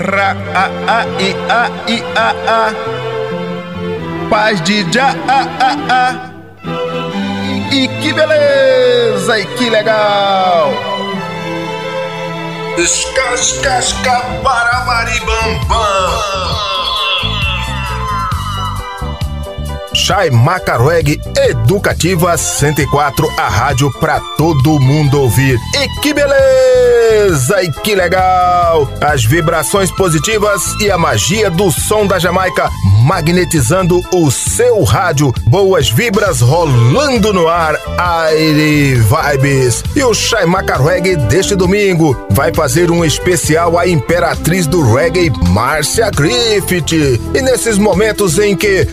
Ira a a i a i a a. Paz de já a a a. E que beleza e que legal! Escascasca para maribambam Chai Macarweg Educativa 104, a rádio pra todo mundo ouvir. E que beleza! E que legal! As vibrações positivas e a magia do som da Jamaica magnetizando o seu rádio. Boas vibras rolando no ar. Aire Vibes. E o Chai Macarweg deste domingo vai fazer um especial à imperatriz do reggae, Márcia Griffith. E nesses momentos em que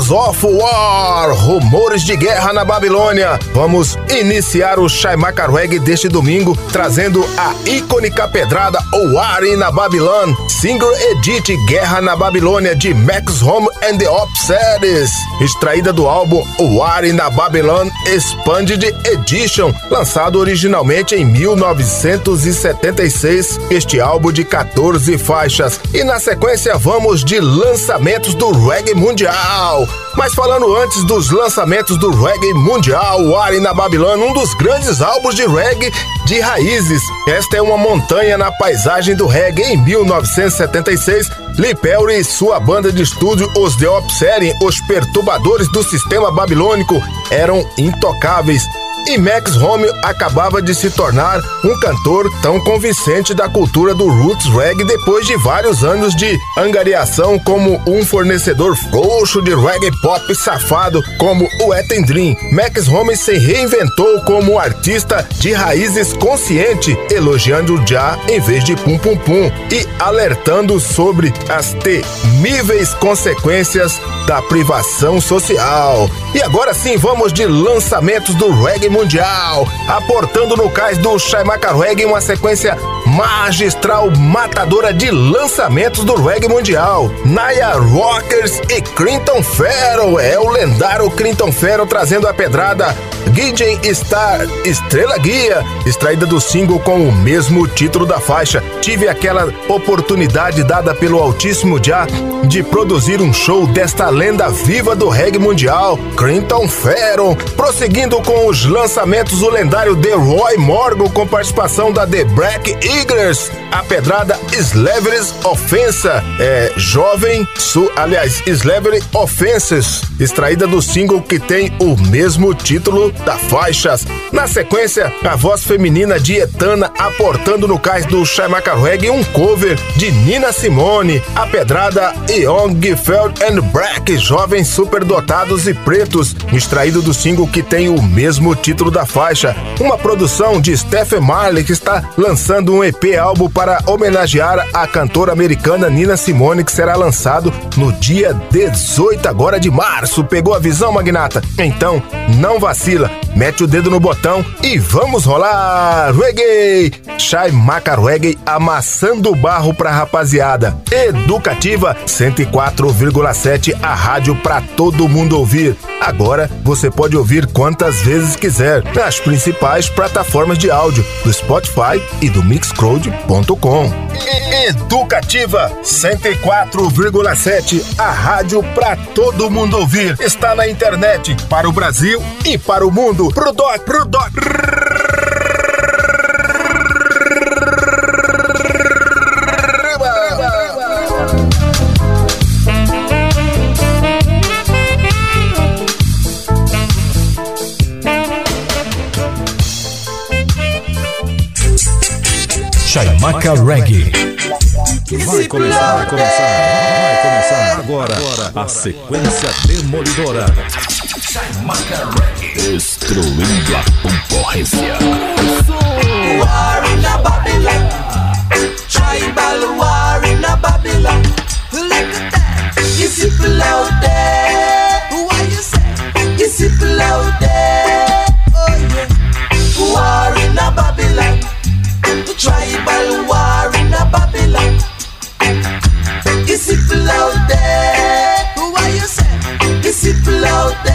Rumors of War, rumores de guerra na Babilônia. Vamos iniciar o Shaimaka Reggae deste domingo, trazendo a icônica pedrada War na Babilônia, single edit Guerra na Babilônia de Max Home and the Upsetters, extraída do álbum War na Babilônia Expanded Edition, lançado originalmente em 1976. Este álbum de 14 faixas. E na sequência vamos de lançamentos do reggae mundial. Mas falando antes dos lançamentos do reggae mundial, o Ari na Babilônia, um dos grandes álbuns de reggae de raízes. Esta é uma montanha na paisagem do reggae. Em 1976, Lee Perry e sua banda de estúdio, os The Upsetting, os perturbadores do sistema babilônico, eram intocáveis e Max Romeo acabava de se tornar um cantor tão convincente da cultura do roots reggae depois de vários anos de angariação como um fornecedor frouxo de reggae pop safado como o Eten Dream. Max Romeo se reinventou como artista de raízes consciente, elogiando o já em vez de pum pum pum e alertando sobre as temíveis consequências da privação social. E agora sim, vamos de lançamentos do reggae mundial, aportando no cais do Shaimaka Reggae uma sequência magistral matadora de lançamentos do reggae mundial. Naya Rockers e Clinton Farrell, é o lendário Clinton Farrell trazendo a pedrada Gideon Star Estrela Guia, extraída do single com o mesmo título da faixa. Tive aquela oportunidade dada pelo Altíssimo Já de produzir um show desta lenda viva do reggae mundial, Clinton Farrell, prosseguindo com os lançamentos o lendário The Roy Morgan com participação da The Black Eagles, a pedrada Slavery's Offensa, é jovem, su, aliás, Slavery Offenses, extraída do single que tem o mesmo título da faixas. Na sequência, a voz feminina de Etana aportando no cais do Shaimaka Reggae um cover de Nina Simone, a pedrada Young Feld and Black, jovens superdotados e pretos, extraído do single que tem o mesmo título da faixa. Uma produção de Stephen Marley que está lançando um EP álbum para homenagear a cantora americana Nina Simone que será lançado no dia 18 agora de março. Pegou a visão, magnata? Então, não vacila, mete o dedo no botão e vamos rolar! Reggae! Shai Maca Reggae amassando barro pra rapaziada. Educativa 104,7, a rádio pra todo mundo ouvir. Agora você pode ouvir quantas vezes quiser nas principais plataformas de áudio do Spotify e do Mixcloud.com. Educativa 104,7, a rádio pra todo mundo ouvir. Está na internet para o Brasil e para o mundo. Pro doc, pro doc. Toca Reggae. Vai começar, vai começar, vai começar agora, a sequência demolidora. Destruindo a concorrência. War in a Babylon. Tribal war in a Babylon. Look at that. It's people out there. love.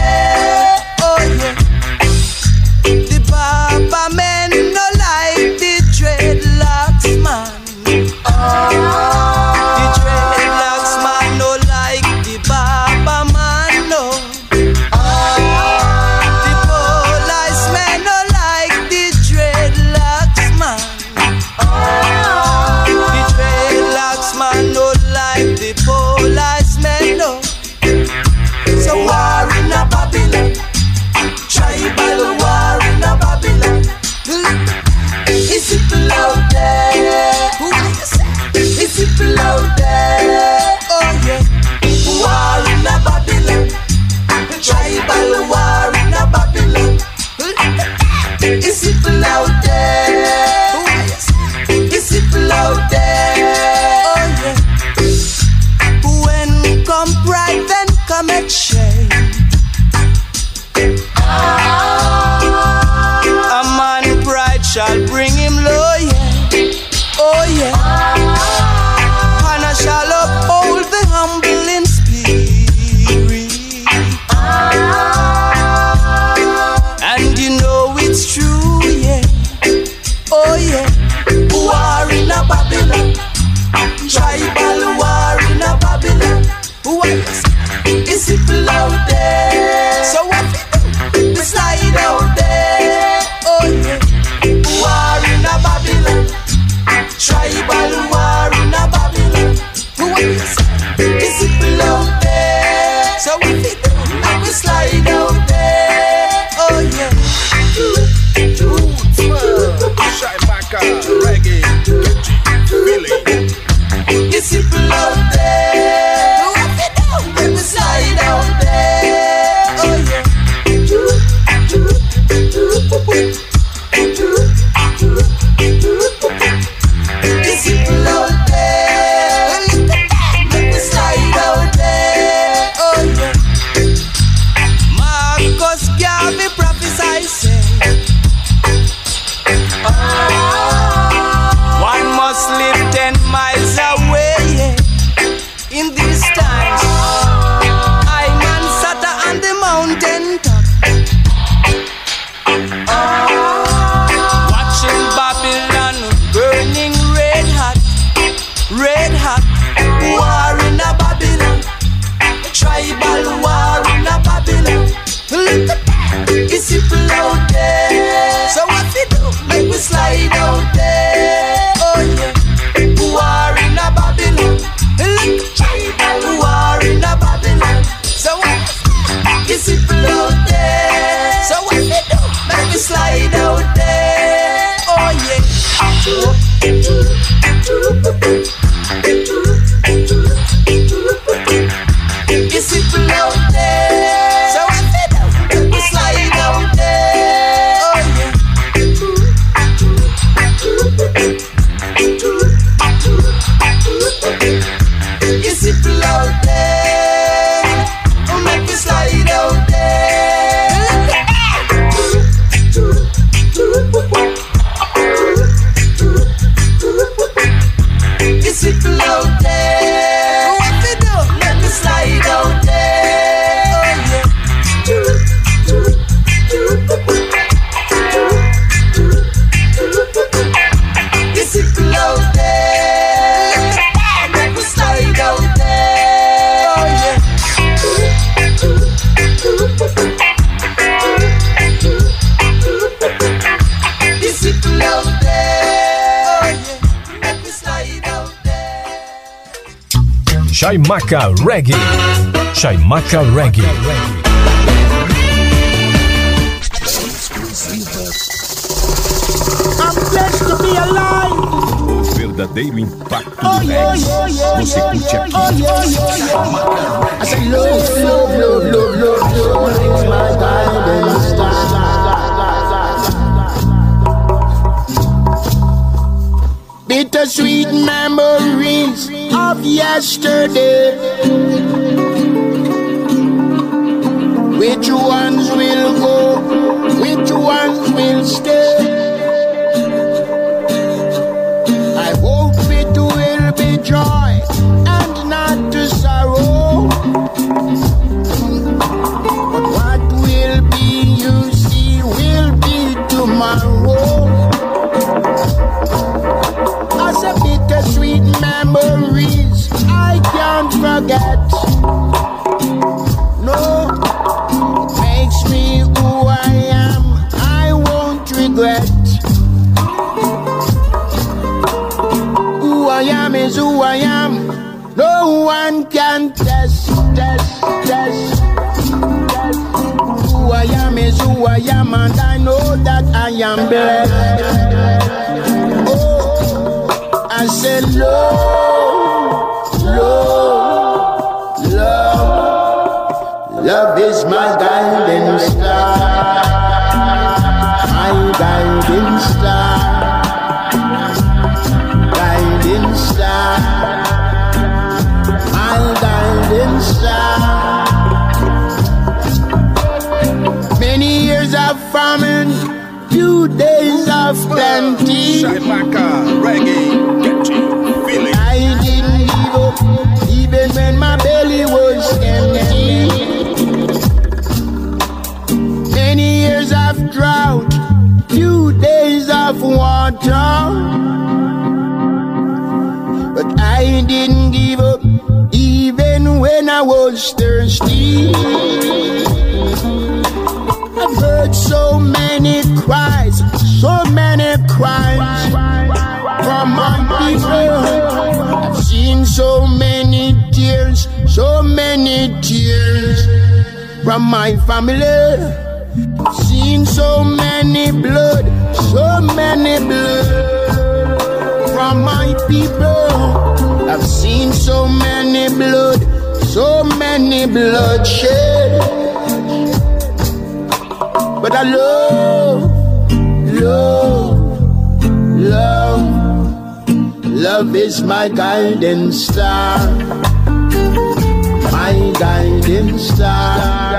Chaimaca Reggae. Chaimaca Reggae. I'm blessed to be alive. O verdadeiro impacto oh, do reggae. Você curte aqui. Oh, yeah, I said love, love, love, love, love, love. It's my guiding star. Bittersweet memories of yesterday. Which ones will go? Which ones will stay? Can't forget. No, makes me who I am. I won't regret. Who I am is who I am. No one can test, test, test. Who I am is who I am, and I know that I am blessed. Oh, I said, love, Shaimaka Reggae, get you feeling. I didn't give up, even when my belly was empty. Many years of drought, few days of water. But I didn't give up, even when I was thirsty. I've heard so many cries, so many cries from my people. I've seen so many tears, so many tears from my family. Seen so many blood, so many blood from my people. I've seen so many blood, so many bloodshed. But I love, love, love, love is my guiding star, my guiding star,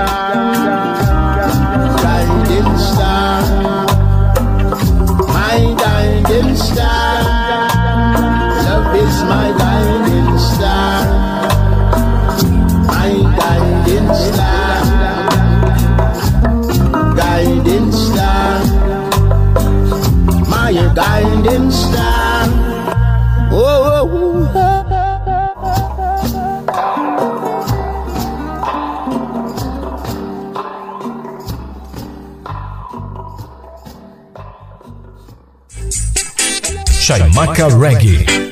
Chaimaca Reggae.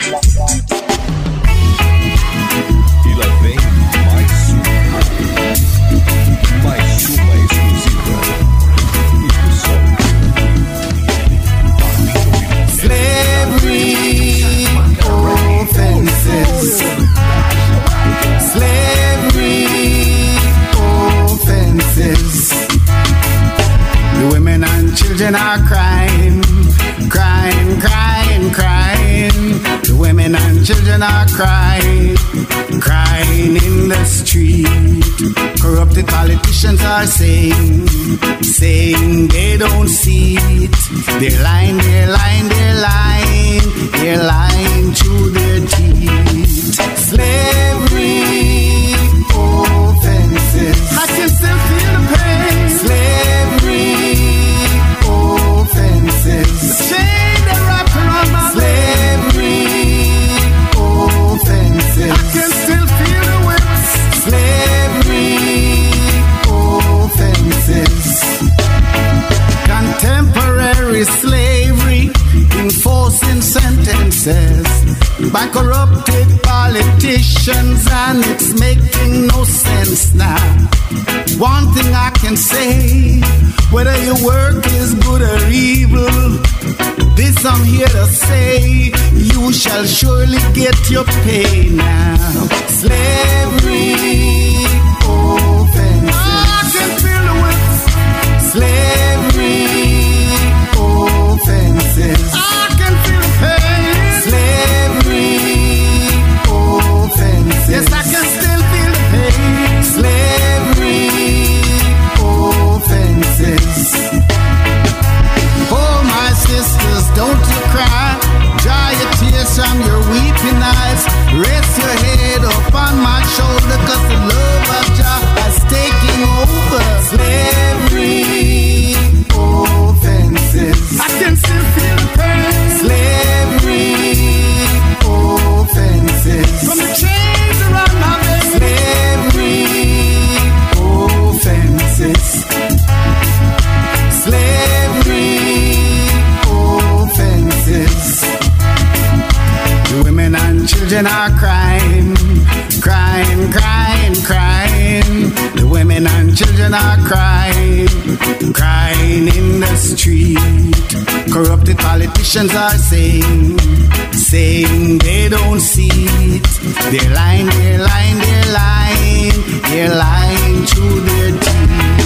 Children are crying, crying in the street. Corrupted politicians are saying, saying they don't see it. They're lying, they're lying, they're lying, they're lying through their teeth. Slavery offenses. I can still feel by corrupted politicians, and it's making no sense now. One thing I can say whether your work is good or evil, this I'm here to say you shall surely get your pay now. Slavery children are crying, crying, crying, crying. The women and children are crying, crying in the street. Corrupted politicians are saying, saying they don't see it. They're lying, they're lying, they're lying, they're lying through their teeth.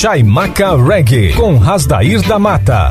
Chaimaca Reggae, com Rasdair da Mata.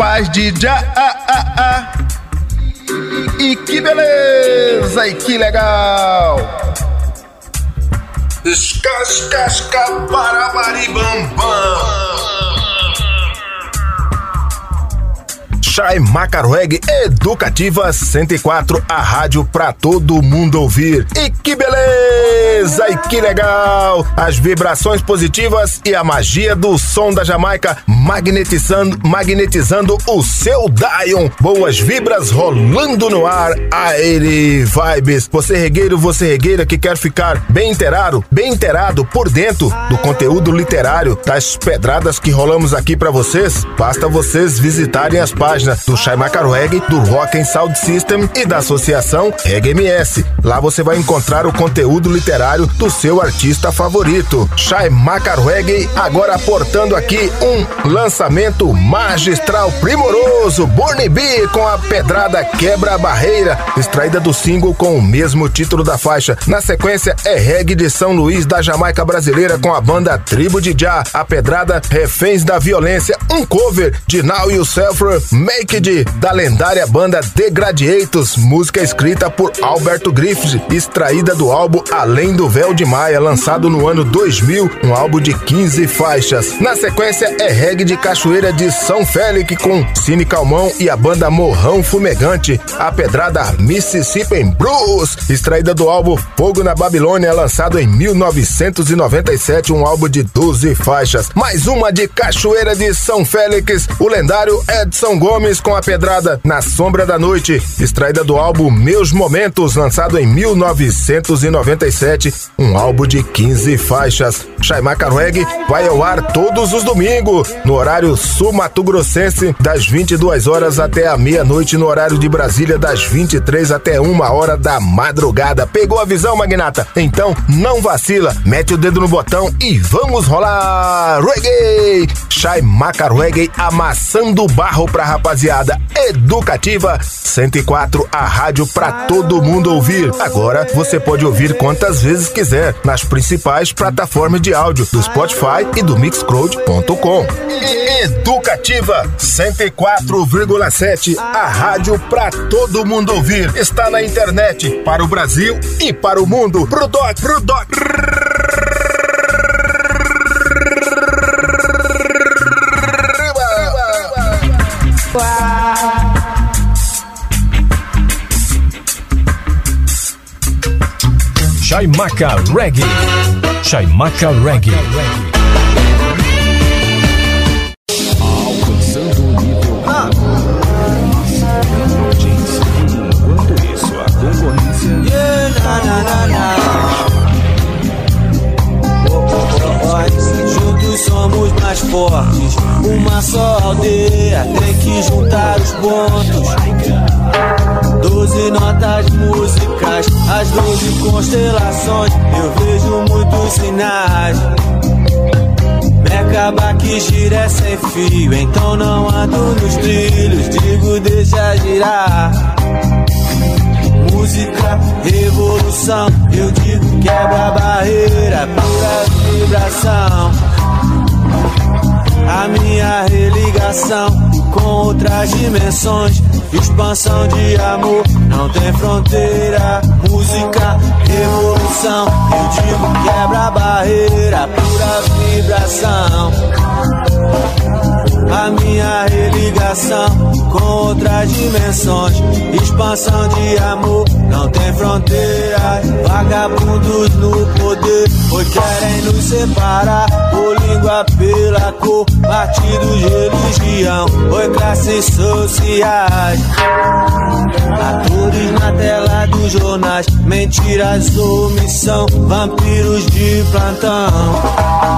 Paz de já. E que beleza e que legal. Escascasca bam. Chai Macarweg Educativa 104, a rádio pra todo mundo ouvir. E que beleza! E que legal! As vibrações positivas e a magia do som da Jamaica magnetizando, magnetizando o seu Dion. Boas vibras rolando no ar. Aire vibes. Você regueiro, você regueira que quer ficar bem inteirado, bem inteirado por dentro do conteúdo literário das pedradas que rolamos aqui pra vocês, basta vocês visitarem as páginas do Shai Macaro Reggae, do Rock and Sound System e da Associação Reggae MS. Lá você vai encontrar o conteúdo literário do seu artista favorito. Shai Macaro Reggae, agora aportando aqui um lançamento magistral primoroso, Born B com a pedrada Quebra a Barreira, extraída do single com o mesmo título da faixa. Na sequência é reggae de São Luís da Jamaica brasileira com a banda Tribo de Já, a pedrada Reféns da Violência, um cover de Now Yourself Naked, da lendária banda The Gladiators, música escrita por Alberto Griffith, extraída do álbum Além do Véu de Maia, lançado no ano 2000, um álbum de 15 faixas. Na sequência é reggae de Cachoeira de São Félix com Cine Calmão e a banda Morrão Fumegante, a pedrada Mississippi Blues, extraída do álbum Fogo na Babilônia, lançado em 1997, um álbum de 12 faixas. Mais uma de Cachoeira de São Félix, o lendário Edson Gomes com a pedrada Na Sombra da Noite, extraída do álbum Meus Momentos, lançado em 1997, um álbum de 15 faixas. Chaimaca Reggae vai ao ar todos os domingos, no horário sul-mato-grossense, das 22 horas até a meia-noite, no horário de Brasília, das 23 até uma hora da madrugada. Pegou a visão, Magnata? Então não vacila, mete o dedo no botão e vamos rolar! Reggae! Chaimaca Reggae amassando barro pra rapaziada educativa 104, a rádio pra todo mundo ouvir. Agora você pode ouvir quantas vezes quiser nas principais plataformas de áudio do Spotify e do Mixcloud.com. Educativa 104,7, a rádio pra todo mundo ouvir. Está na internet para o Brasil e para o mundo. Pro doc, pro doc. Chaimaca Reggae. Chaimaca Reggae. Alcançando constelações. Eu vejo muitos sinais. Merkaba que gira é sem fio, então não ando nos trilhos. Digo, deixa girar. Música, revolução, eu digo quebra a barreira, pura vibração. A minha religação com outras dimensões, expansão de amor, não tem fronteira. Música, revolução, eu digo quebra barreira, pura vibração. A minha religação com outras dimensões, expansão de amor, não tem fronteiras. Vagabundos no poder, hoje querem nos separar por língua pela cor, partidos, religião, oi classes sociais. Atores na tela dos jornais, mentiras, omissão, vampiros de plantão.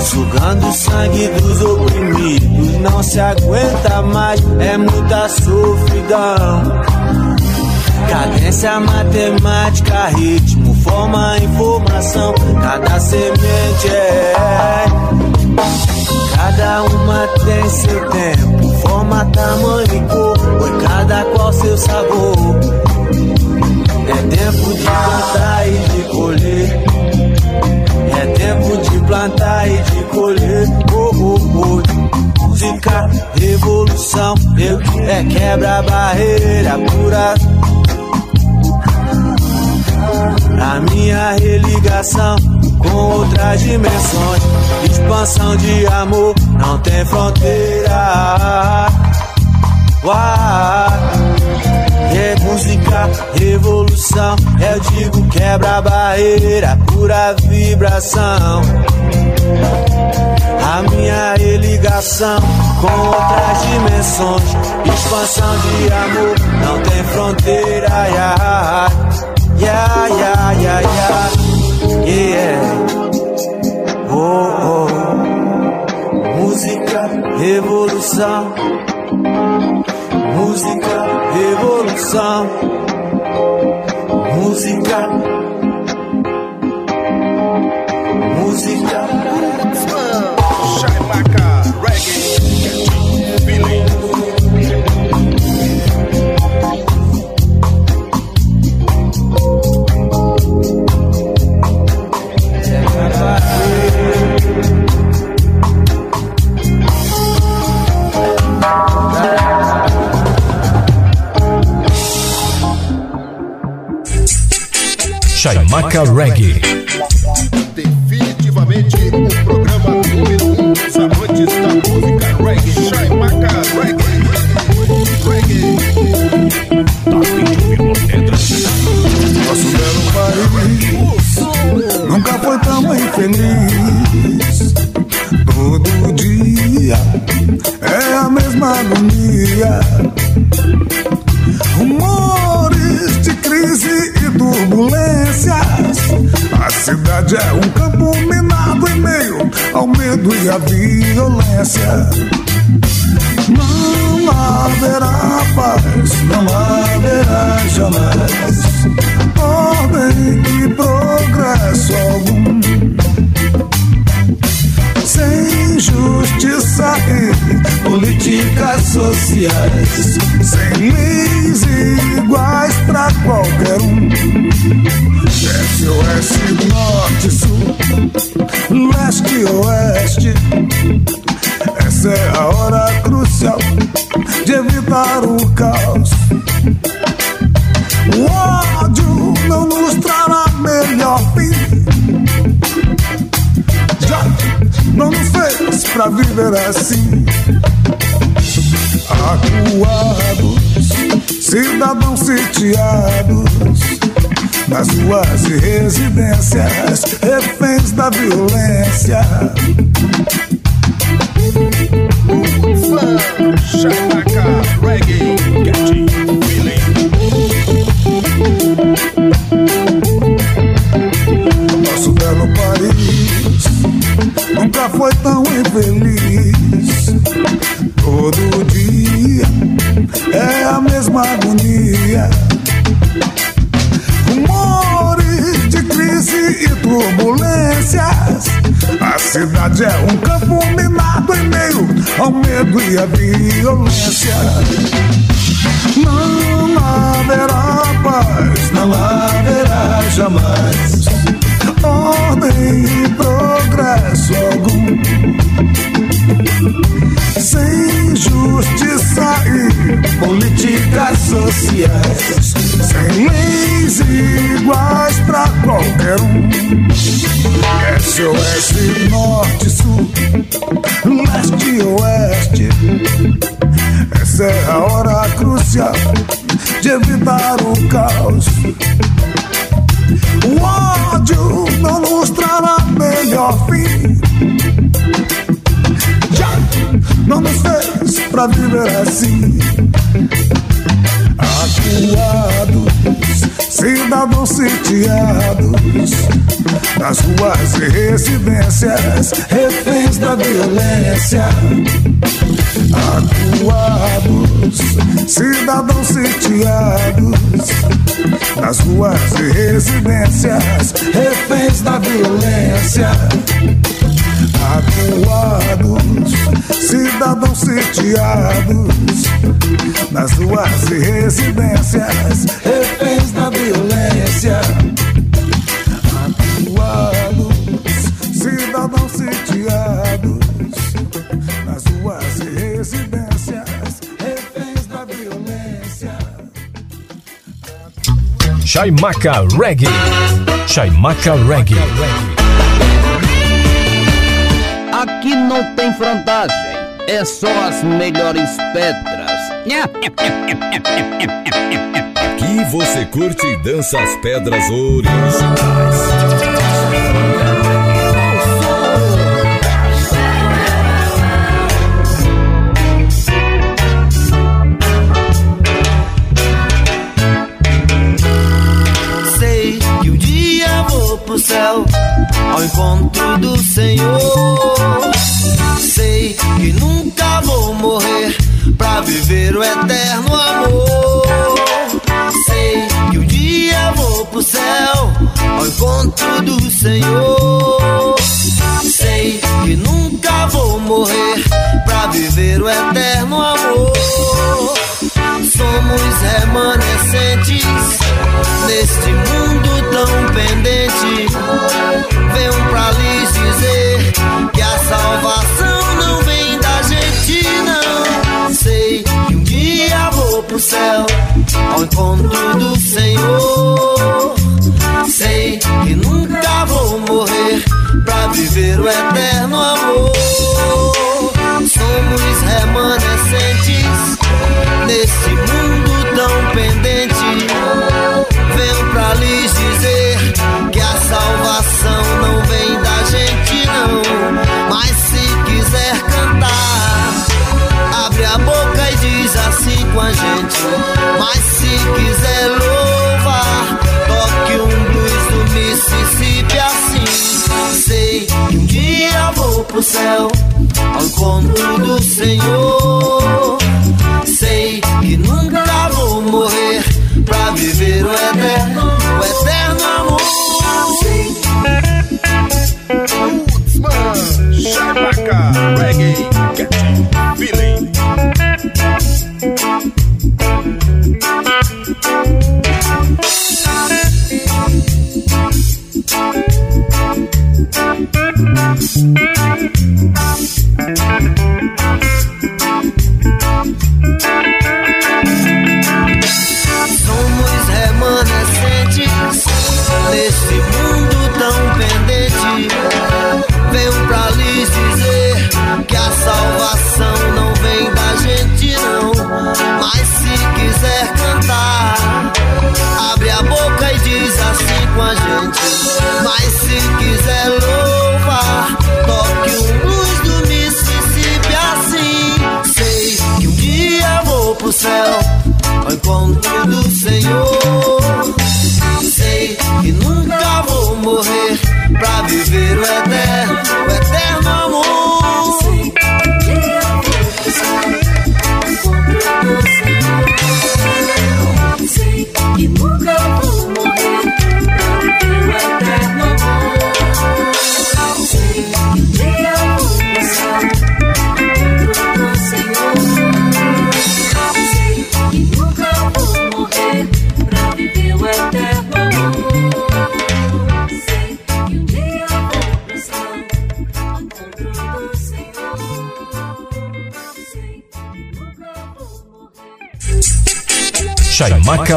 Sugando o sangue dos oprimidos, não se aguenta mais, é muita sofridão. Cadência matemática, ritmo, forma, informação, cada semente é. Cada uma tem seu tempo, forma, tamanho e cor, cada qual seu sabor. É tempo de plantar e de colher. É tempo de plantar e de colher. Música, revolução, eu é quebra barreira pura. A minha religação com outras dimensões, expansão de amor, não tem fronteira. Uau. É música, revolução, eu digo quebra barreira, pura vibração. A minha religação com outras dimensões, expansão de amor, não tem fronteira. Yeah, yeah, yeah, yeah, yeah. yeah. Oh, oh. Música, revolução. música, evolução, música, Chaimaca Reggae. Definitivamente o programa número um dos amantes da música reggae. Chaimaca Reggae. Reggae. Nosso belo país nunca foi tão infeliz. Todo dia é a mesma agonia. E turbulências. A cidade é um campo minado em meio ao medo e à violência. Não haverá paz, não haverá jamais ordem e progresso algum. Justiça e políticas sociais, sem leis iguais pra qualquer um. Este, oeste, norte, sul, leste, oeste. Essa é a hora crucial de evitar o caos. Pra viver assim. Acuados, cidadãos sitiados. Nas ruas e residências, reféns da violência. Chaimaca Reggae, catchy nunca foi tão infeliz. Todo dia é a mesma agonia. Rumores de crise e turbulências. A cidade é um campo minado em meio ao medo e à violência. Não haverá paz, não haverá jamais ordem e progresso algum. Sem justiça e políticas sociais, sem leis iguais para qualquer um. Oeste, norte, sul, leste oeste. Essa é a hora crucial de evitar o caos. O ódio não nos melhor fim. Já não nos fez pra viver assim. Acuados, cidadãos sitiados, nas ruas e residências, reféns da violência. Acuados, cidadãos sitiados, nas ruas e residências, reféns da violência. Acuados, cidadãos sitiados, nas ruas e residências, reféns da violência. Chaimaca Reggae. Chaimaca Reggae. Aqui não tem frontagem, é só as melhores pedras. Aqui você curte e dança as pedras originais. Ao encontro do Senhor. Sei que nunca vou morrer pra viver o eterno amor. Somos remanescentes nesse mundo pro céu ao encontro do Senhor. Sei que nunca vou morrer pra viver o eterno,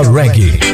Reggae.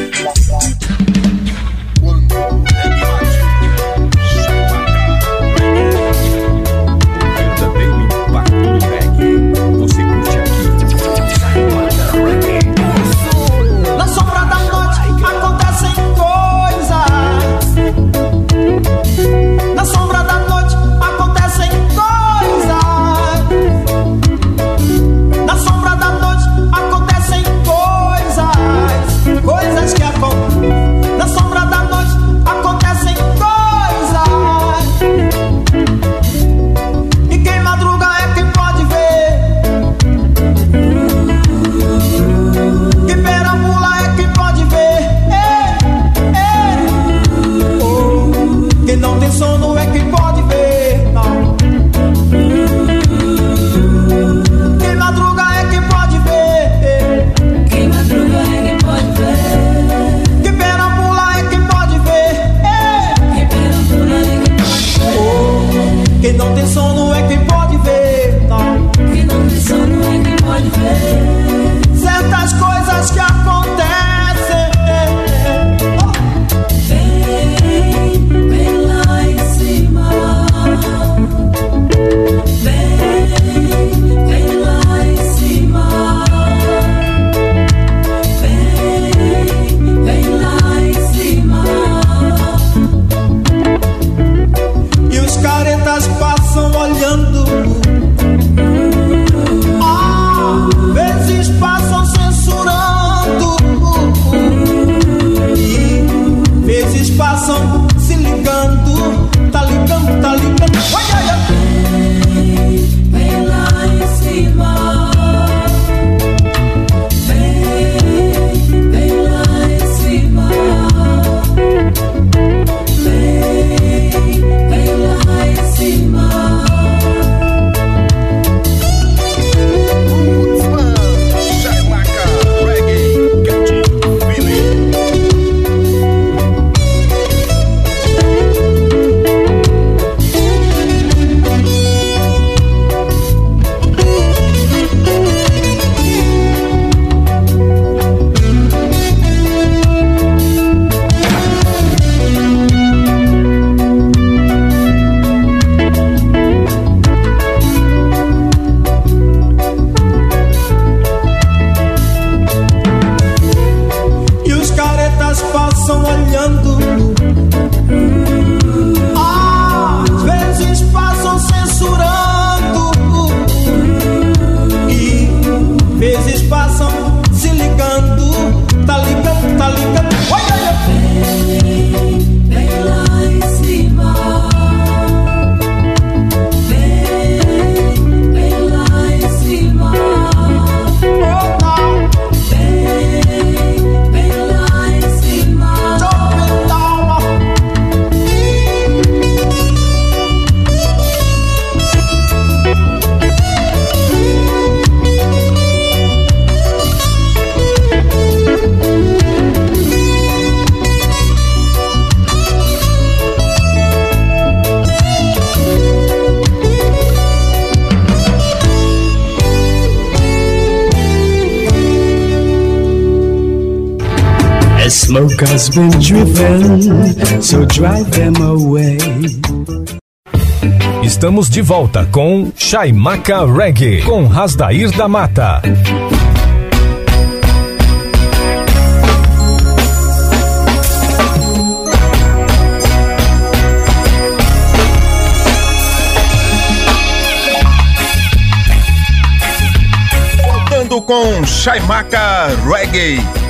Has been driven, so drive them away. Estamos de volta com Chaimaca Reggae, com Rasdair da Mata. Voltando com Chaimaca Reggae.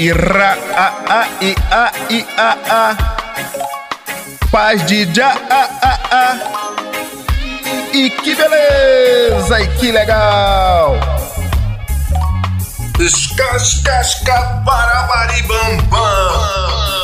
Ira, a, a, i, a, i, a, a. Paz de já, a, a, a. E que beleza, e que legal. Escascasca barabaribambam.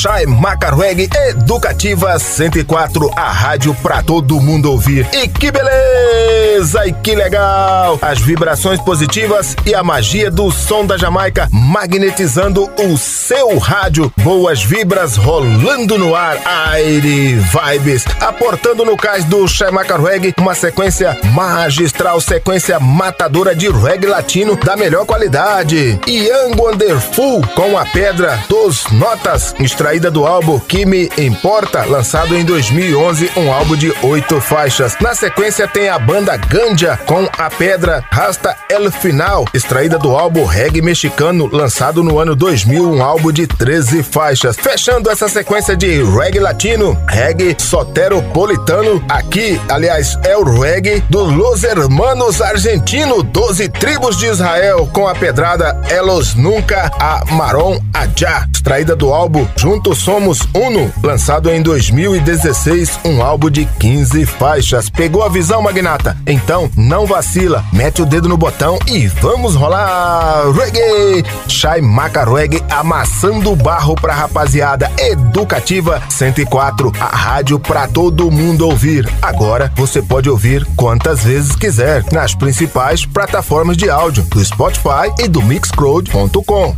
Chai Macarweg Educativa 104, a rádio pra todo mundo ouvir. E que beleza! E que legal! As vibrações positivas e a magia do som da Jamaica magnetizando o seu rádio. Boas vibras rolando no ar. Aire Vibes, aportando no cais do Chai Macarweg uma sequência magistral, sequência matadora de reggae latino da melhor qualidade. Young Wonderful com a pedra dos notas extraída do álbum Me Importa, lançado em 2011, um álbum de oito faixas. Na sequência tem a banda Ganja com a pedra Rasta El Final, extraída do álbum Reggae Mexicano, lançado no ano 2000, um álbum de 13 faixas. Fechando essa sequência de reggae latino, reggae soteropolitano, aqui, aliás, é o reggae do Los Hermanos Argentino, 12 tribos de Israel, com a pedrada Elos Nunca a Maron Adja, extraída do álbum Juntos Somos Uno, lançado em 2016, um álbum de 15 faixas. Pegou a visão, Magnata? Então não vacila, mete o dedo no botão e vamos rolar reggae! Shai Maca Reggae amassando barro pra rapaziada educativa 104, a rádio pra todo mundo ouvir. Agora você pode ouvir quantas vezes quiser nas principais plataformas de áudio do Spotify e do Mixcloud.com.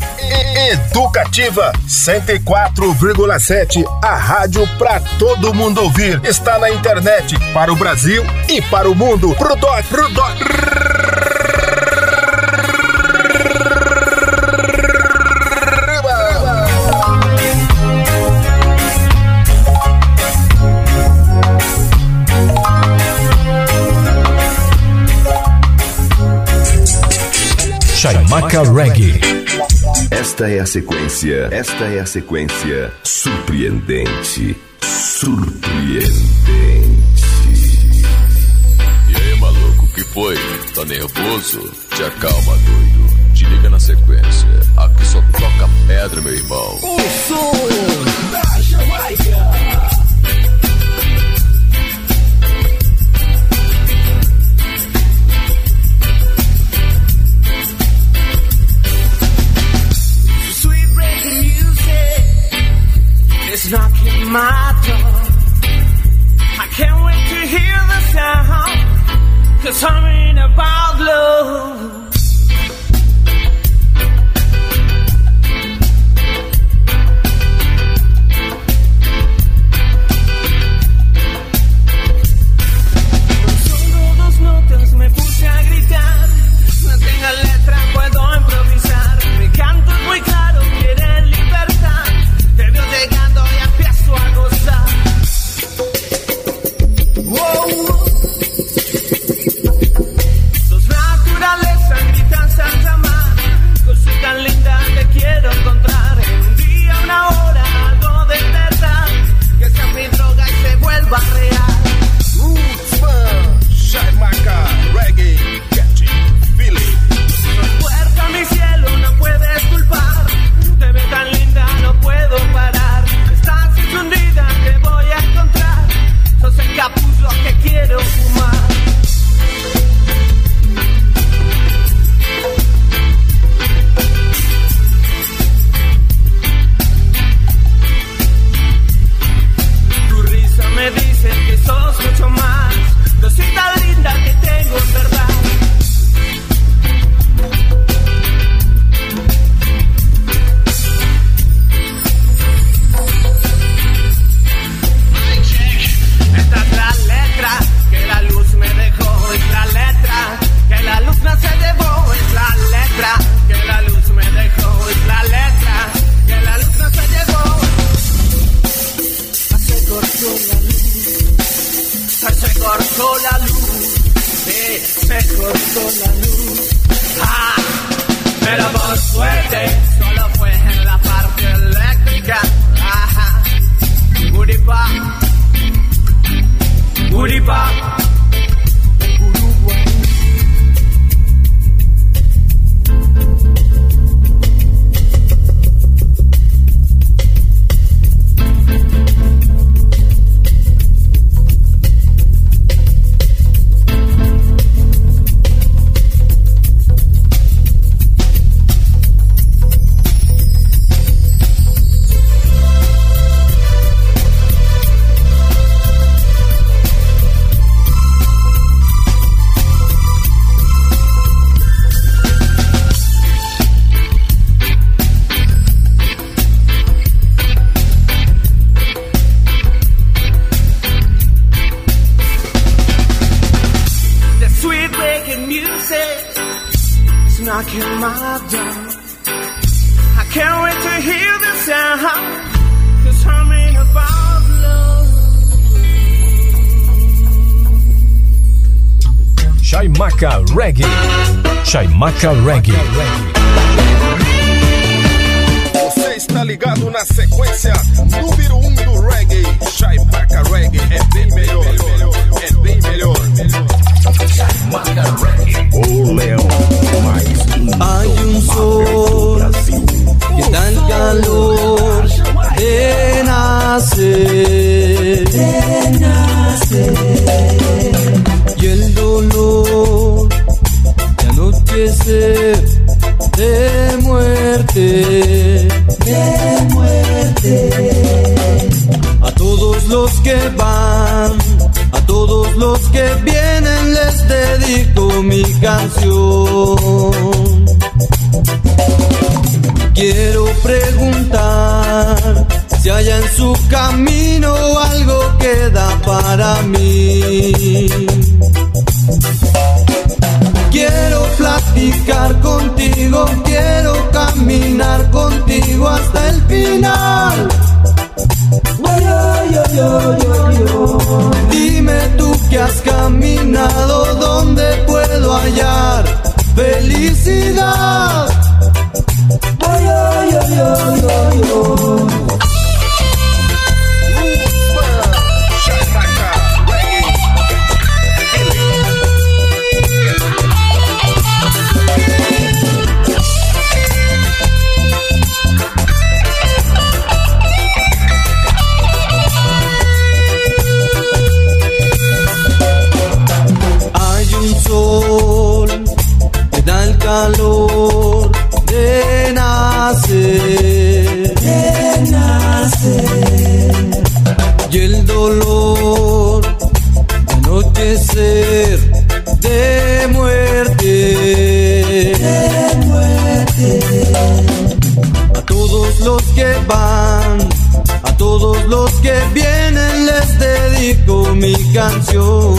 Educativa 104,7, a rádio pra todo mundo ouvir. Está na internet para o Brasil e para o mundo. Pro doc, pro doc. Chaimaca Reggae. Esta é a sequência. Esta é a sequência surpreendente. Surpreendente. E aí, maluco, o que foi? Tá nervoso? Te acalma, doido. Te liga na sequência. Aqui só toca pedra, meu irmão. O som da Jamaica. My door. I can't wait to hear the sound, cause I'm in about love. Chaimaca Reggae. Si haya en su camino algo que da para mí. Quiero platicar contigo, quiero caminar contigo hasta el final. Dime tú que has caminado, ¿dónde puedo hallar felicidad? Hay que vienen les dedico mi canción.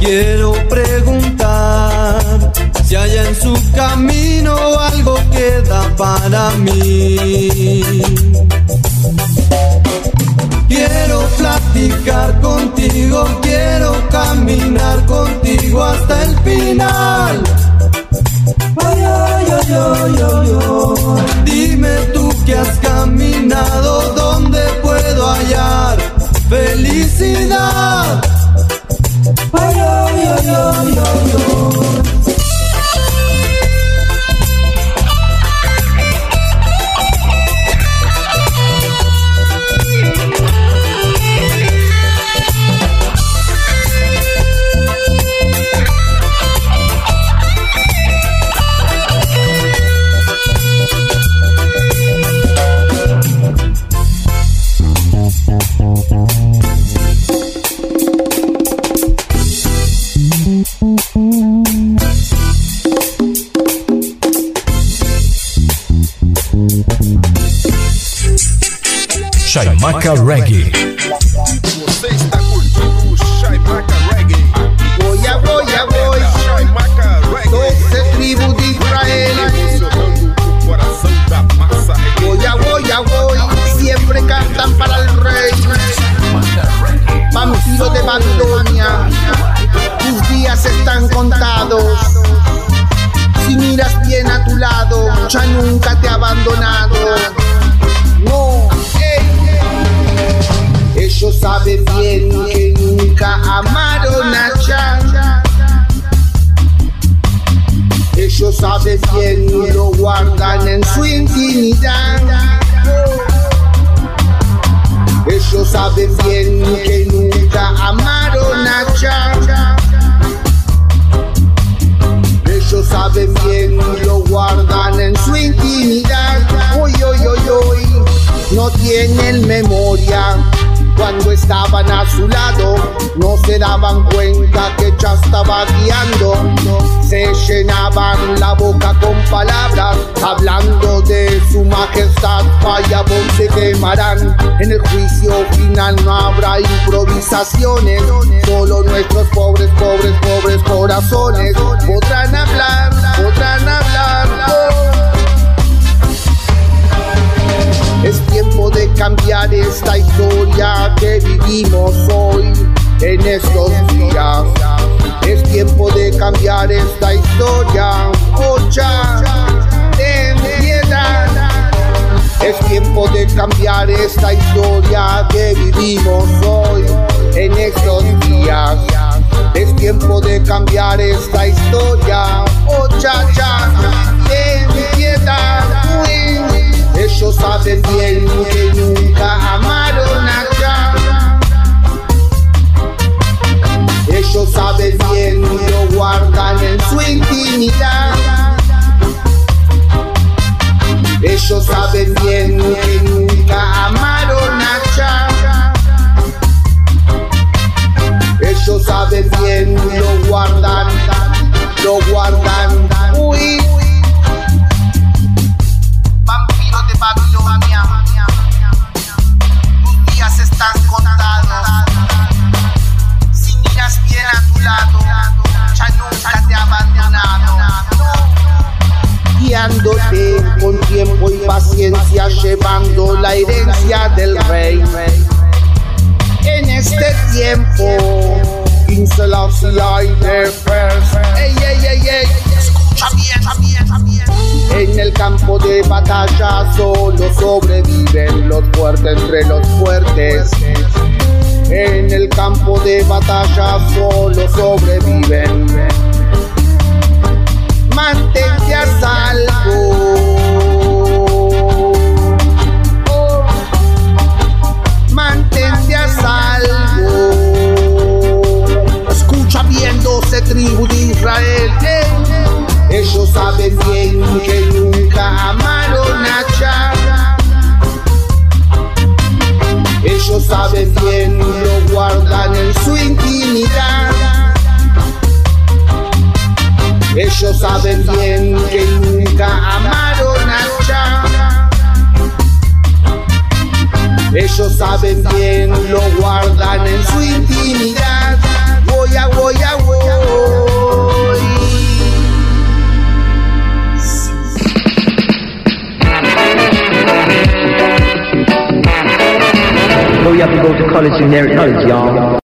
Quiero preguntar si hay en su camino algo que da para mí. Quiero platicar contigo, quiero caminar contigo hasta el final. Dime tú que has caminado, ¿dónde puedo hallar felicidad? Ay, yo, yo, yo, yo, yo. Chaimaca Reggae. Você está curtindo o Chaimaca Reggae. Voy a, voy a, voy. Chaimaca Reggae. Tribos de Israel. Siempre cantan para el rey. Vampiro de Babilonia. Tus días están contados. Si miras bien a tu lado, ya nunca te abandonado. Saben bien que nunca amaron a Chan. Ellos saben bien y lo guardan en su intimidad. Ellos saben bien que nunca amaron a Chan. Ellos saben bien y lo guardan en su intimidad. Uy, uy, uy, uy. No tienen memoria. Cuando estaban a su lado, no se daban cuenta que ya estaba guiando. Se llenaban la boca con palabras, hablando de su majestad. Vaya voz se quemarán. En el juicio final no habrá improvisaciones. Solo nuestros pobres, pobres, pobres corazones podrán hablar, Es tiempo de cambiar esta historia que vivimos hoy en estos días. Es tiempo de cambiar esta historia. Ocha, ten piedad. Es tiempo de cambiar esta historia que vivimos hoy en estos días. Es tiempo de cambiar esta historia. Ocha, ten piedad. Ellos saben bien que nunca amaron acá. Ellos saben bien, lo guardan en su intimidad. Ellos saben bien que nunca amaron acá. Ellos saben bien, lo guardan, lo guardan. Uy. Con tiempo y paciencia, llevando la herencia del rey. En este tiempo. Ey, ey, ey, ey. En el campo de batalla solo sobreviven los fuertes entre los fuertes. En el campo de batalla solo sobreviven. Mantente a salvo. Mantente a salvo. Escucha bien, doce tribus de Israel. Ellos saben bien que nunca amaron a Jah. Ellos saben bien, lo guardan en su intimidad. Ellos saben bien que nunca amaron a Jah. Ellos saben bien, lo guardan en su intimidad. Voy a, voy a, voy. You have to go to college inherit knowledge, y'all.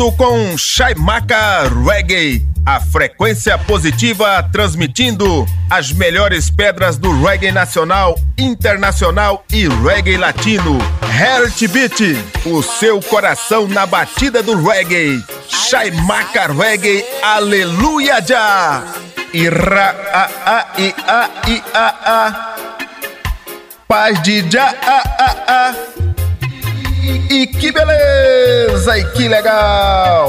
Voltando com Chaimaca Reggae, a frequência positiva transmitindo as melhores pedras do reggae nacional, internacional e reggae latino. Heartbeat, o seu coração na batida do reggae. Chaimaca Reggae, aleluia já! Ira a a i a i a a. Paz de já a a a. E que beleza! E que legal!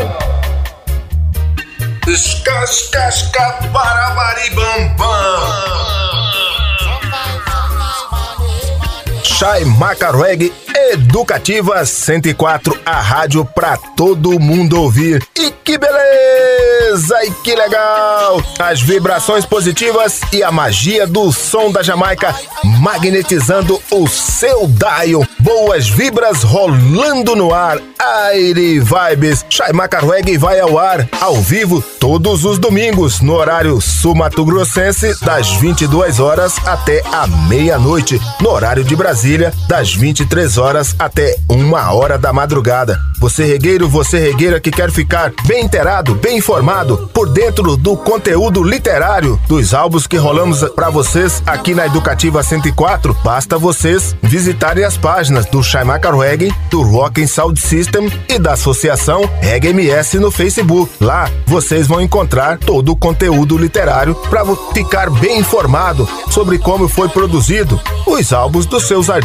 Escascasca barabaribambam! Chai Macarweg Educativa 104, a rádio pra todo mundo ouvir. E que beleza! E que legal! As vibrações positivas e a magia do som da Jamaica magnetizando o seu dial. Boas vibras rolando no ar. Aire Vibes. Chai Macarweg vai ao ar, ao vivo, todos os domingos, no horário sul-mato-grossense, das 22 horas até a meia-noite. No horário de Brasília, das 23 horas até uma hora da madrugada. Você regueiro, você regueira que quer ficar bem inteirado, bem informado, por dentro do conteúdo literário dos álbuns que rolamos para vocês aqui na Educativa 104, basta vocês visitarem as páginas do Chaimaca Reggae, do Rock and Sound System e da Associação Reggae MS no Facebook. Lá vocês vão encontrar todo o conteúdo literário para ficar bem informado sobre como foi produzido os álbuns dos seus artistas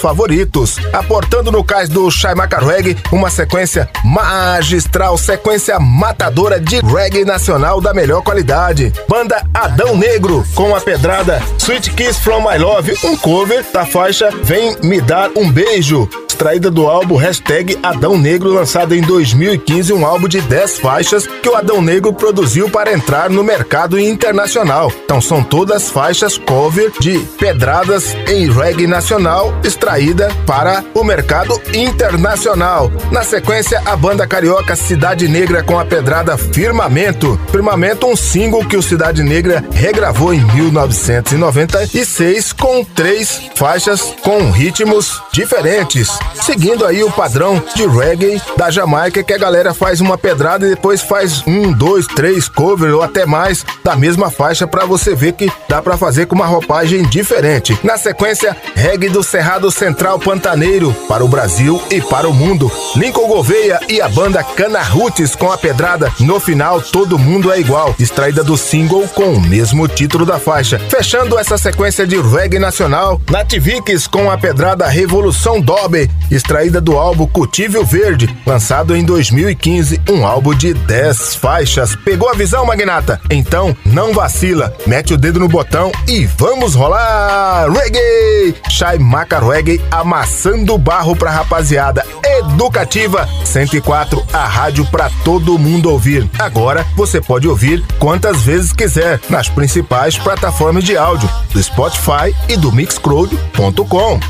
favoritos, aportando no cais do Chaimaca Reggae uma sequência magistral, sequência matadora de reggae nacional da melhor qualidade. Banda Adão Negro com a pedrada Sweet Kiss From My Love, um cover da faixa Vem Me Dar Um Beijo. Extraída do álbum Hashtag Adão Negro, lançado em 2015, um álbum de 10 faixas que o Adão Negro produziu para entrar no mercado internacional. Então são todas faixas cover de pedradas em reggae nacional, extraída para o mercado internacional. Na sequência, a banda carioca Cidade Negra com a pedrada Firmamento. Firmamento, um single que o Cidade Negra regravou em 1996 com três faixas com ritmos diferentes, seguindo aí o padrão de reggae da Jamaica que a galera faz uma pedrada e depois faz um, dois, três cover ou até mais da mesma faixa para você ver que dá para fazer com uma roupagem diferente. Na sequência, reggae do Cerrado Central Pantaneiro para o Brasil e para o mundo. Lincoln Gouveia e a banda Cana Roots com a pedrada No final todo mundo é igual, extraída do single com o mesmo título da faixa. Fechando essa sequência de reggae nacional, Nativix com a pedrada Revolução Dobby, extraída do álbum Cultível Verde, lançado em 2015, um álbum de 10 faixas. Pegou a visão, magnata? Então não vacila, mete o dedo no botão e vamos rolar! Reggae! Shai Maca Reggae amassando barro pra rapaziada. Educativa 104, a rádio pra todo mundo ouvir. Agora você pode ouvir quantas vezes quiser nas principais plataformas de áudio do Spotify e do Mixcloud.com.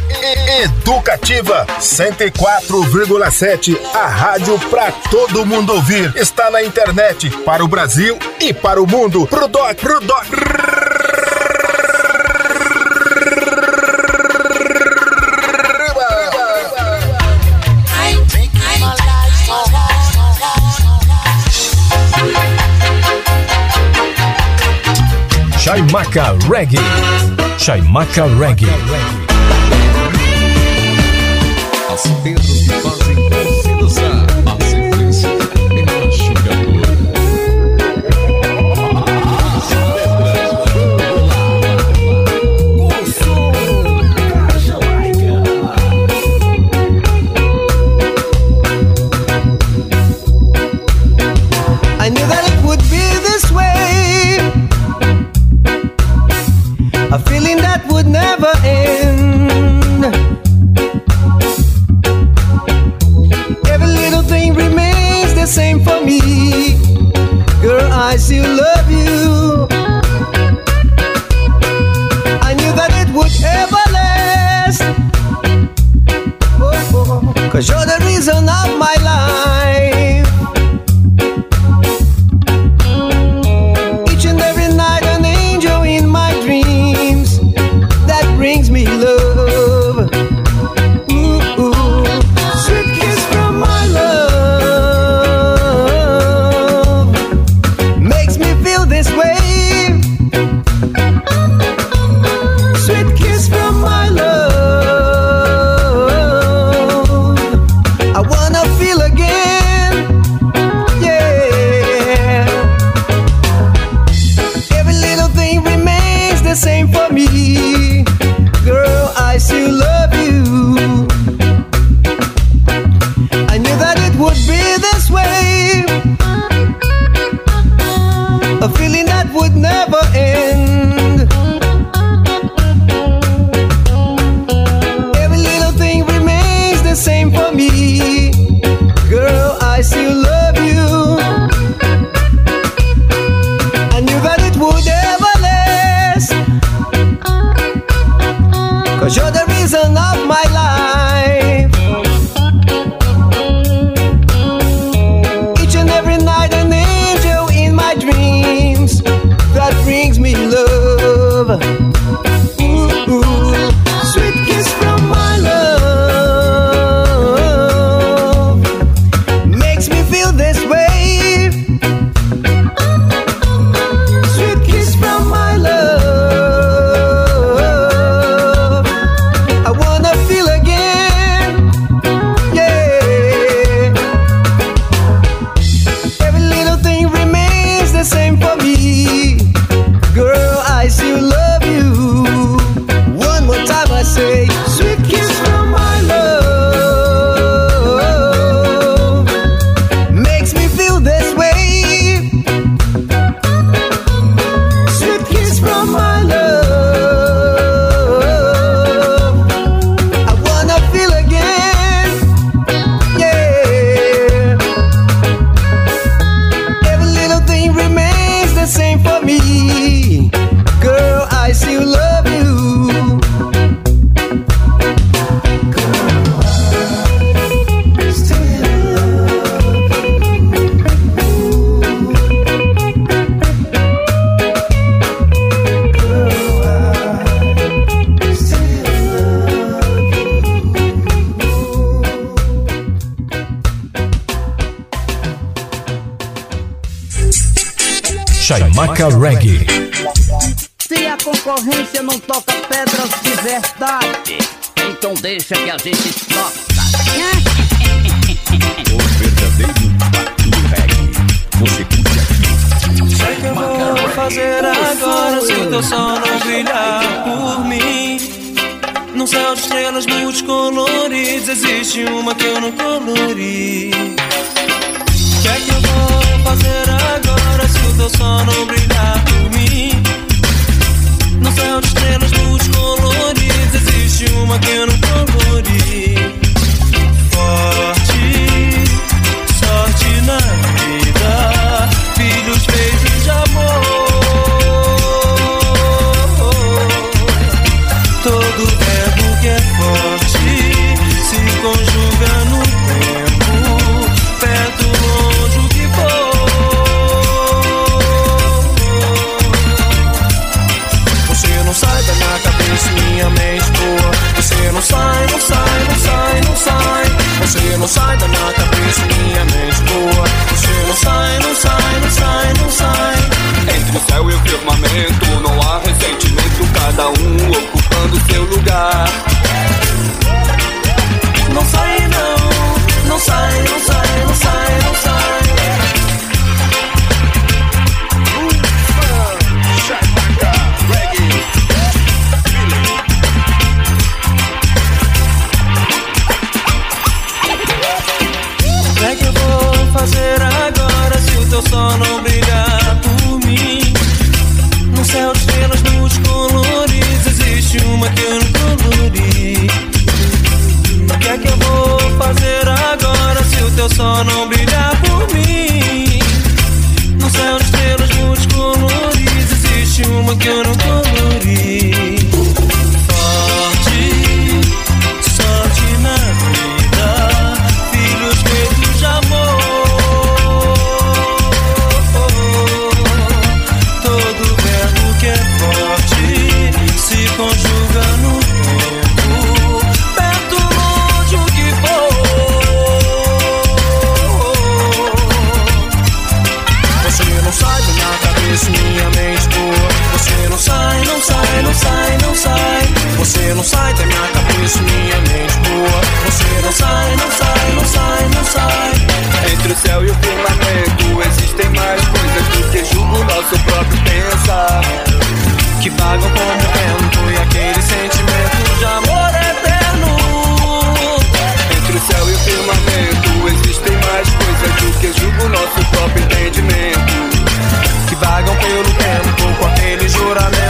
Educativa 104,7, a rádio pra todo mundo ouvir. Está na internet para o Brasil e para o mundo. Pro doc, pro doc. Chaimaca Reggae. Chaimaca Reggae. As pedras que fazem fazer agora se o teu sol não brilhar por mim. Num céu de estrelas multicoloridas existe uma que eu não colori. O que é que eu vou fazer agora se o teu sol não brilhar por mim? Num céu de estrelas multicoloridas existe uma que eu não colori. Forte, não sai da minha cabeça, minha mente boa. Você não sai, não sai, não sai, não sai. Entre o céu e o firmamento não há ressentimento, cada um ocupando seu lugar. Não sai não, não sai, não sai, não sai, não sai. Fazer agora se o teu sol não brilhar por mim? No céu de estrelas multicoloridas existe uma que eu não colori. O que é que eu vou fazer agora se o teu sol não brilhar por mim? No céu de estrelas multicoloridas existe uma que eu não colori. Que pagam como vento e aquele sentimento de amor eterno. Entre o céu e o firmamento existem mais coisas do que julgo o nosso próprio entendimento. Que vagam pelo tempo com aquele juramento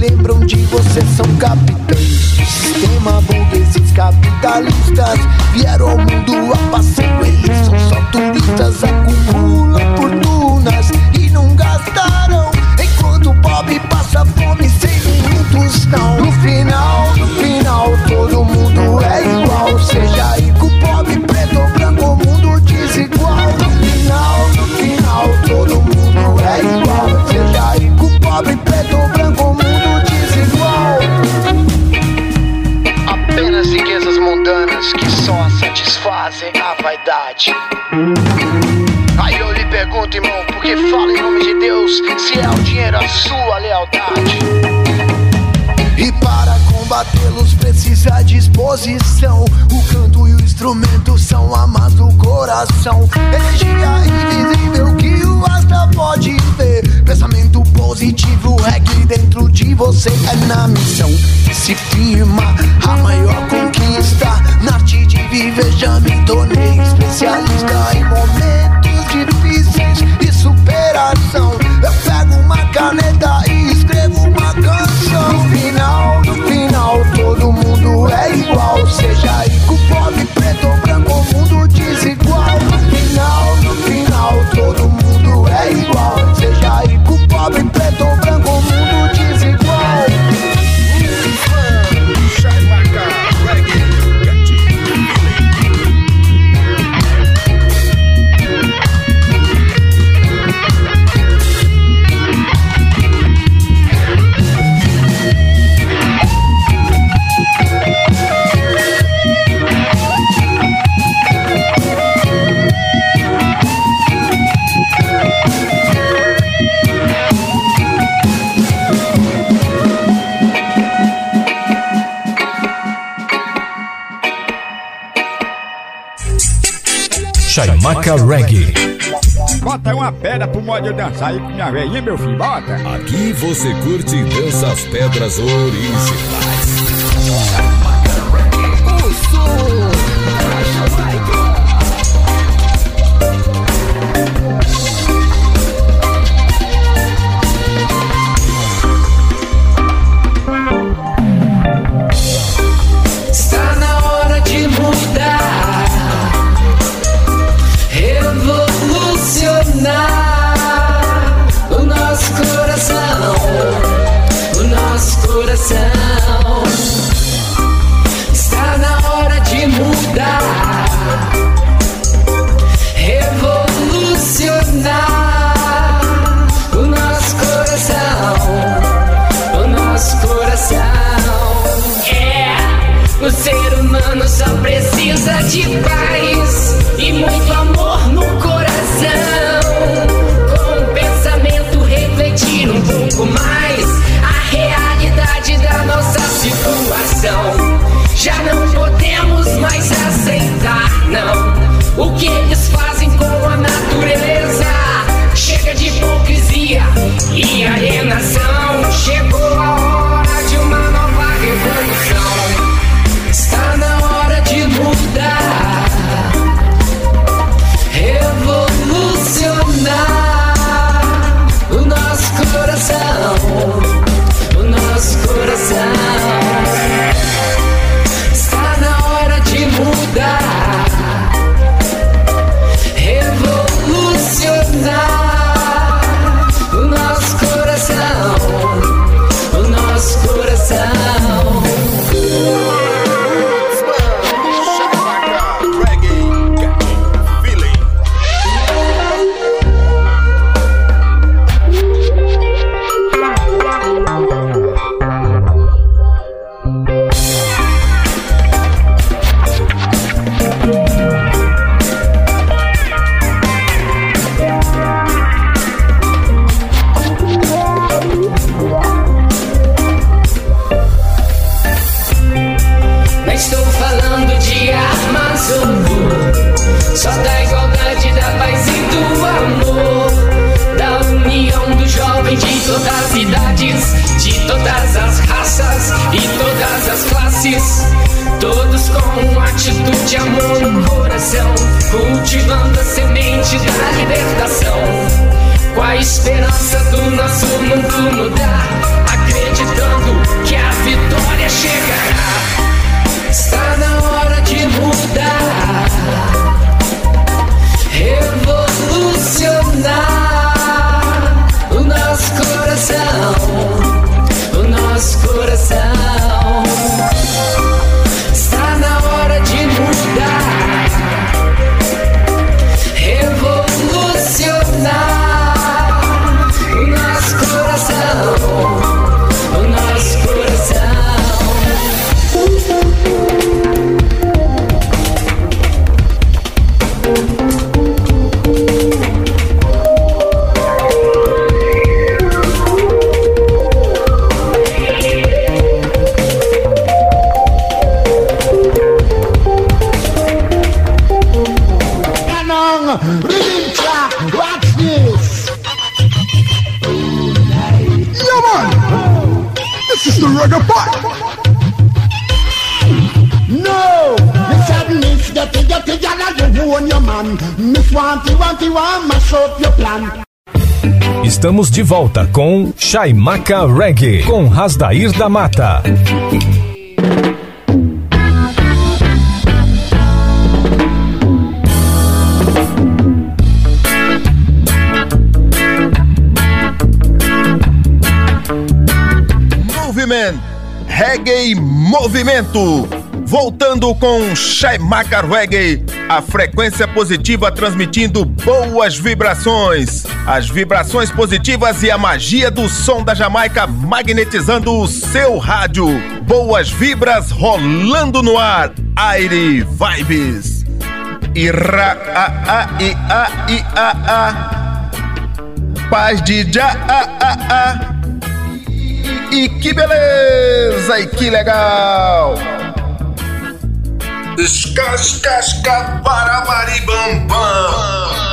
Lembram de você, são capitães. Sistema burgueses capitalistas vieram ao mundo Planos precisa disposição. O canto e o instrumento são amas do coração. Energia invisível que o astro pode ver. Pensamento positivo é que dentro de você é na missão. Se firma a maior conquista. Na arte de viver já me tornei especialista em momentos difíceis e superação. Eu pego caneta e escrevo uma canção. No final, no final, todo mundo é igual. Seja rico, pobre, preto ou branco, o mundo desigual. No final, no final, todo mundo é igual. Chaimaca Reggae. Bota uma pedra pro modo dançar aí com minha velhinha, meu filho, bota. Aqui você curte dança as pedras originais. Chaimaca Reggae, com Rasdair da Mata. Movimento, Reggae Movimento. Voltando com Shaimaka Reggae, a frequência positiva transmitindo boas vibrações. As vibrações positivas e a magia do som da Jamaica magnetizando o seu rádio. Boas vibras rolando no ar. Aire Vibes. Ira a a i a i a a. Paz de já a a a. E que beleza! E que legal! Escascasca para maribambam.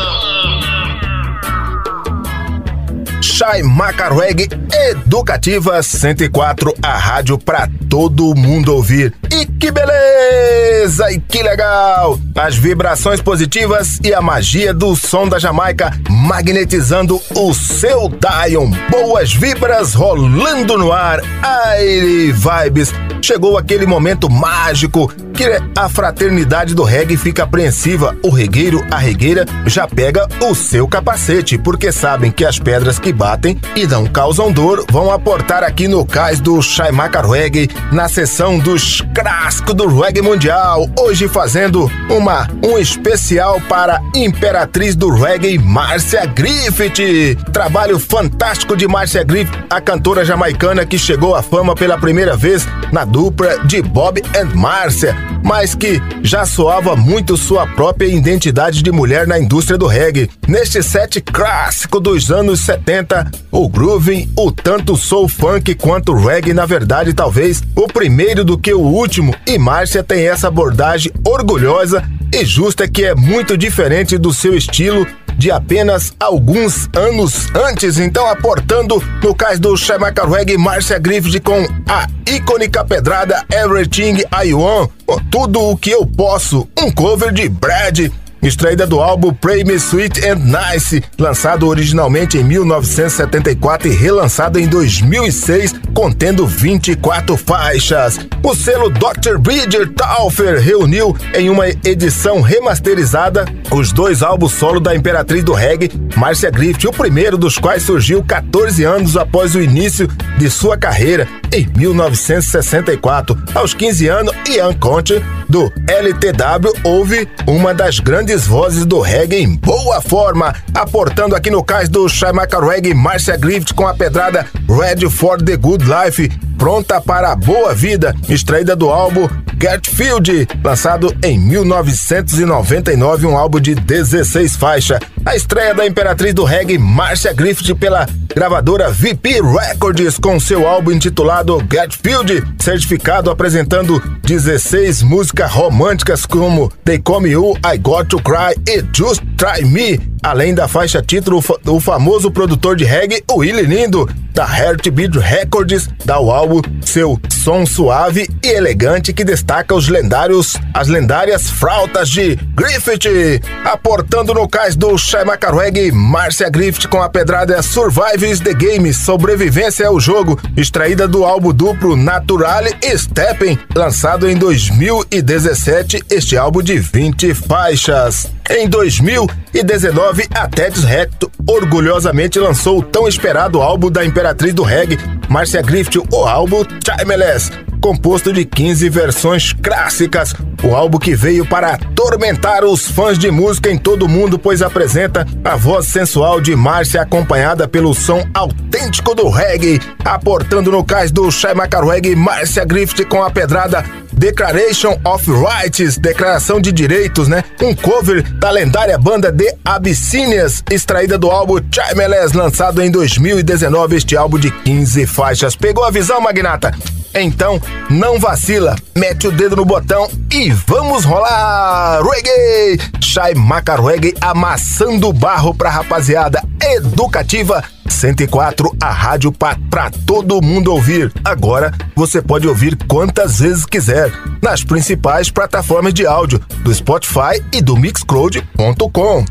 Chai Macarweg Educativa 104, a rádio pra todo mundo ouvir. E que beleza! E que legal! As vibrações positivas e a magia do som da Jamaica magnetizando o seu Dion. Boas vibras rolando no ar. Aire Vibes. Chegou aquele momento mágico que a fraternidade do reggae fica apreensiva. O regueiro, a regueira, já pega o seu capacete, porque sabem que as pedras que batem e não causam dor vão aportar aqui no cais do Chaimaca Reggae, na sessão dos clássicos do reggae mundial. Hoje fazendo uma um especial para Imperatriz do Reggae, Márcia Griffith. Trabalho fantástico de Márcia Griffith, a cantora jamaicana que chegou à fama pela primeira vez na dupla de Bob and Márcia, mas que já soava muito sua própria identidade de mulher na indústria do reggae. Neste set clássico dos anos 70, o grooving, o tanto soul funk quanto reggae, na verdade, talvez o primeiro do que o último, e Márcia tem essa abordagem orgulhosa e justa que é muito diferente do seu estilo de apenas alguns anos antes, então aportando no cais do Shamaka Reggae, Márcia Griffith com a icônica pedrada Everything I Want, tudo o que eu posso, um cover de Brad, extraída do álbum Pray Me Sweet and Nice, lançado originalmente em 1974 e relançado em 2006, contendo 24 faixas. O selo Dr. Bridger Taufer reuniu em uma edição remasterizada os dois álbuns solo da Imperatriz do Reggae, Marcia Griffith, o primeiro dos quais surgiu 14 anos após o início de sua carreira, em 1964. Aos 15 anos, Ian Conte, do LTW, houve uma das grandes vozes do reggae em boa forma, aportando aqui no cais do Shaimaka Reggae, Marcia Griffith com a pedrada Ready for the Good Life, pronta para a boa vida, extraída do álbum Get Field, lançado em 1999, um álbum de 16 faixas. A estreia da Imperatriz do Reggae, Marcia Griffith, pela gravadora VP Records, com seu álbum intitulado Get Field, certificado apresentando 16 músicas românticas como They Come You, I Got to Cry e Just Try Me, além da faixa título, o famoso produtor de reggae, Willie Lindo, da Heartbeat Records, dá ao álbum seu som suave e elegante que destaca os lendários, as lendárias frautas de Griffith, aportando no cais do Shaimaka Reggae, Marcia Griffith com a pedrada Survive the Game, Sobrevivência é o Jogo, extraída do álbum duplo Naturale e Steppen, lançado em 2017, este álbum de 20 faixas. Em 2019, a Ted's Recto orgulhosamente lançou o tão esperado álbum da Imperatriz do Reggae, Marcia Griffith, o álbum Timeless, composto de 15 versões clássicas. O álbum que veio para atormentar os fãs de música em todo o mundo, pois apresenta a voz sensual de Márcia acompanhada pelo som autêntico do reggae, aportando no cais do Shaimaka Reggae, Márcia Griffith com a pedrada Declaration of Rights, Declaração de Direitos, né? Um cover da lendária banda The Abyssinians, extraída do álbum Timeless, lançado em 2019, este álbum de 15 faixas. Pegou a visão, Magnata? Então, não vacila, mete o dedo no botão e vamos rolar! Reggae! Shai Macarweg amassando barro pra rapaziada educativa 104, a rádio pra todo mundo ouvir. Agora você pode ouvir quantas vezes quiser nas principais plataformas de áudio do Spotify e do Mixcloud.com.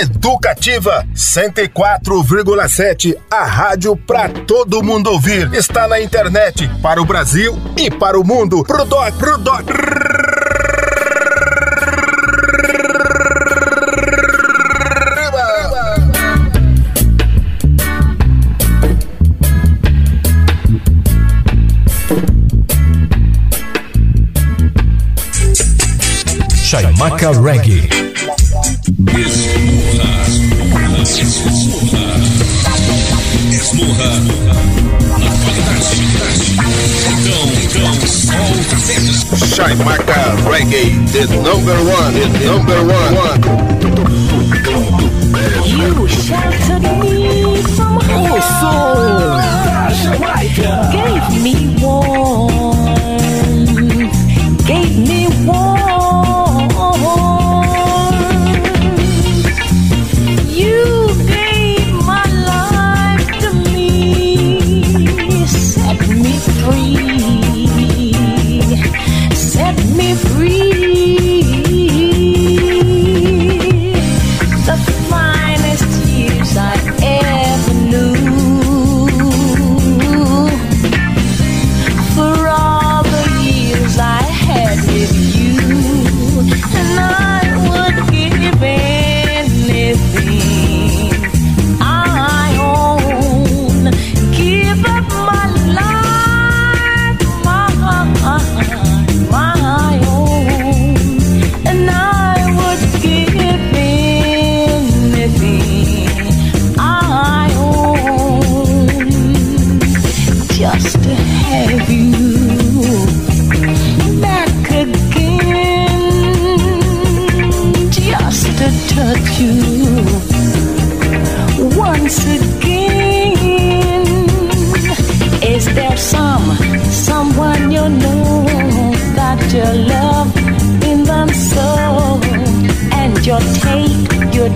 Educativa 104,7, a rádio pra todo mundo ouvir. Está na internet para o Brasil e para o mundo. Pro doc, pro doc. Chaimaca Reggae. Esmurra na qualidade. Cão, cão, solta cenas. Chaimaca Reggae, the number one, the number one. You sheltered me from oh, harm. Gave me warmth.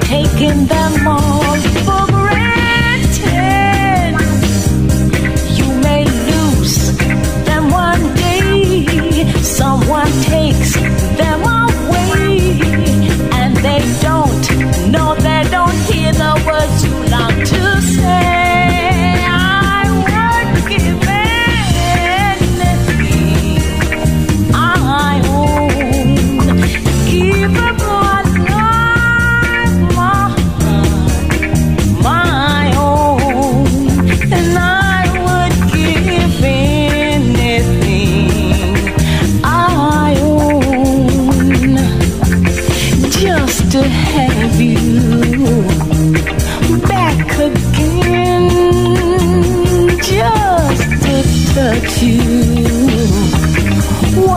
Taking them all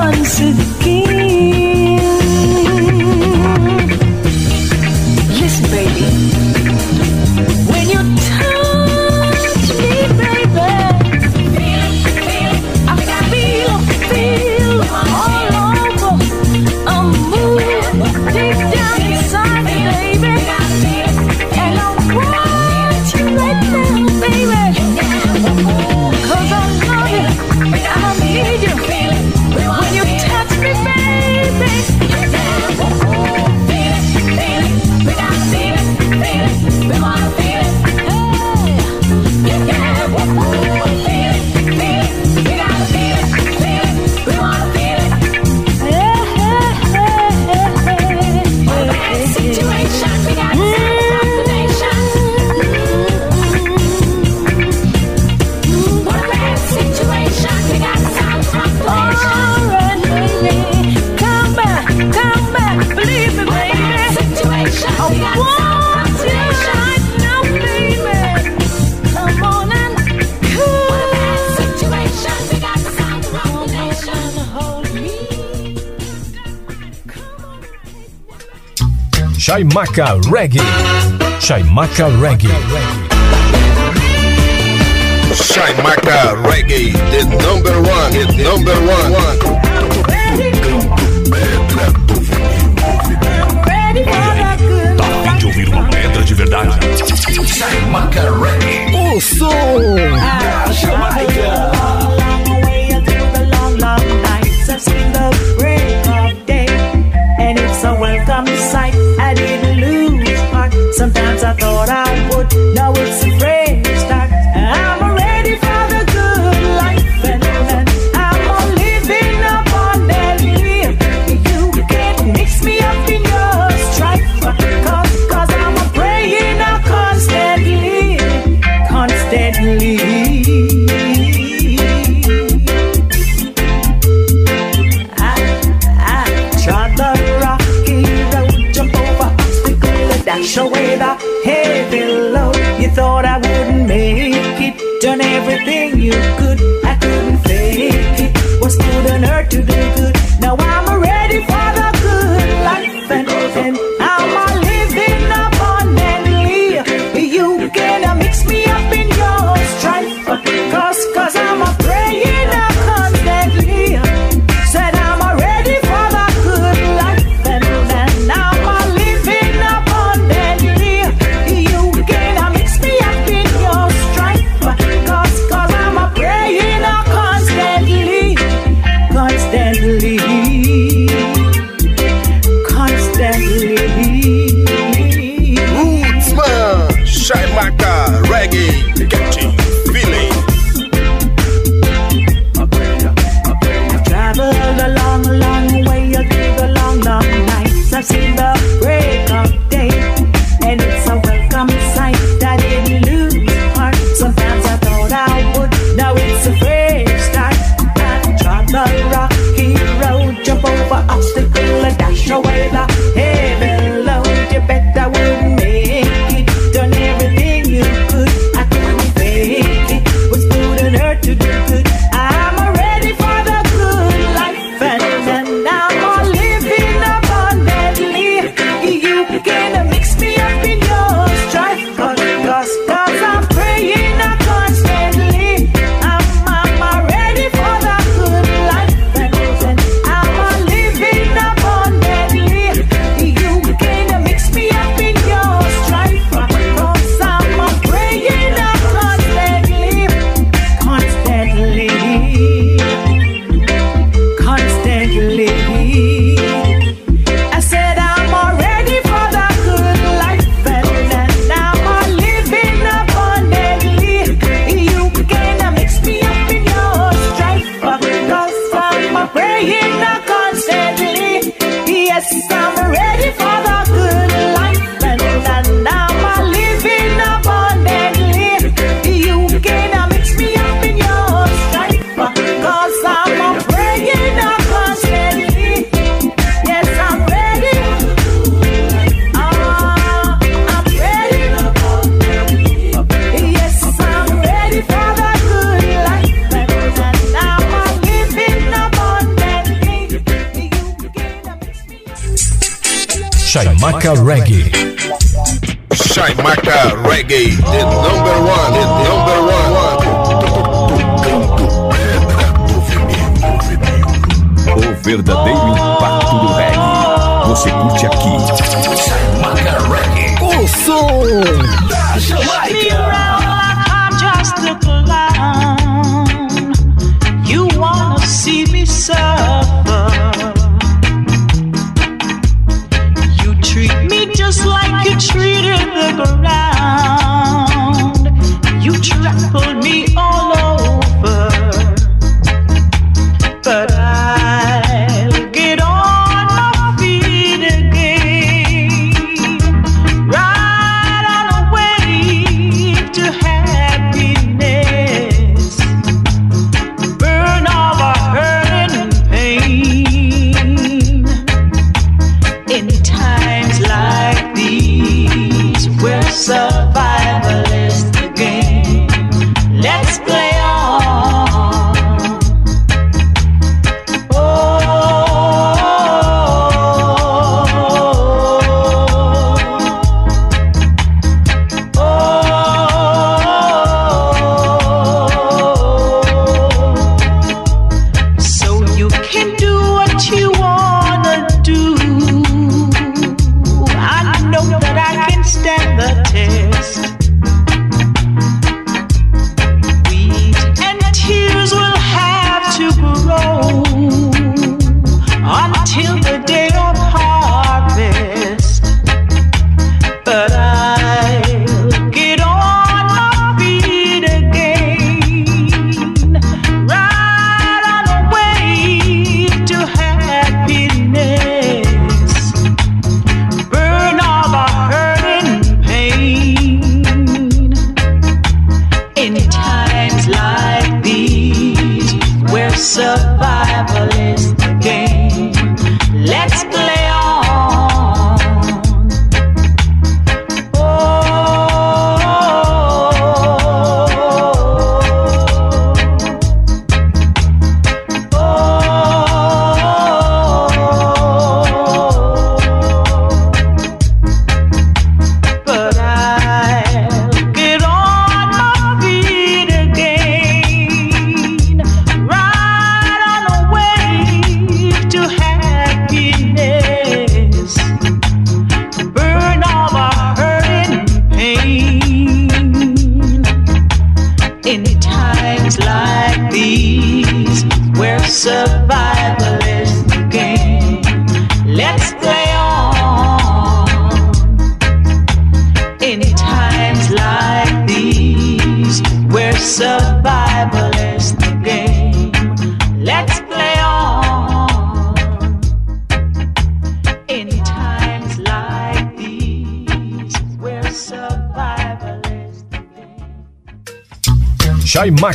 once again. Chaimaca Reggae. Chaimaca Reggae. Chaimaca Reggae, the number one, the number one. Tá afim de ouvir uma pedra de verdade? Chaimaca Reggae. O som da Jamaica. The the I've seen the rain. I thought I would. Now it's a phrase.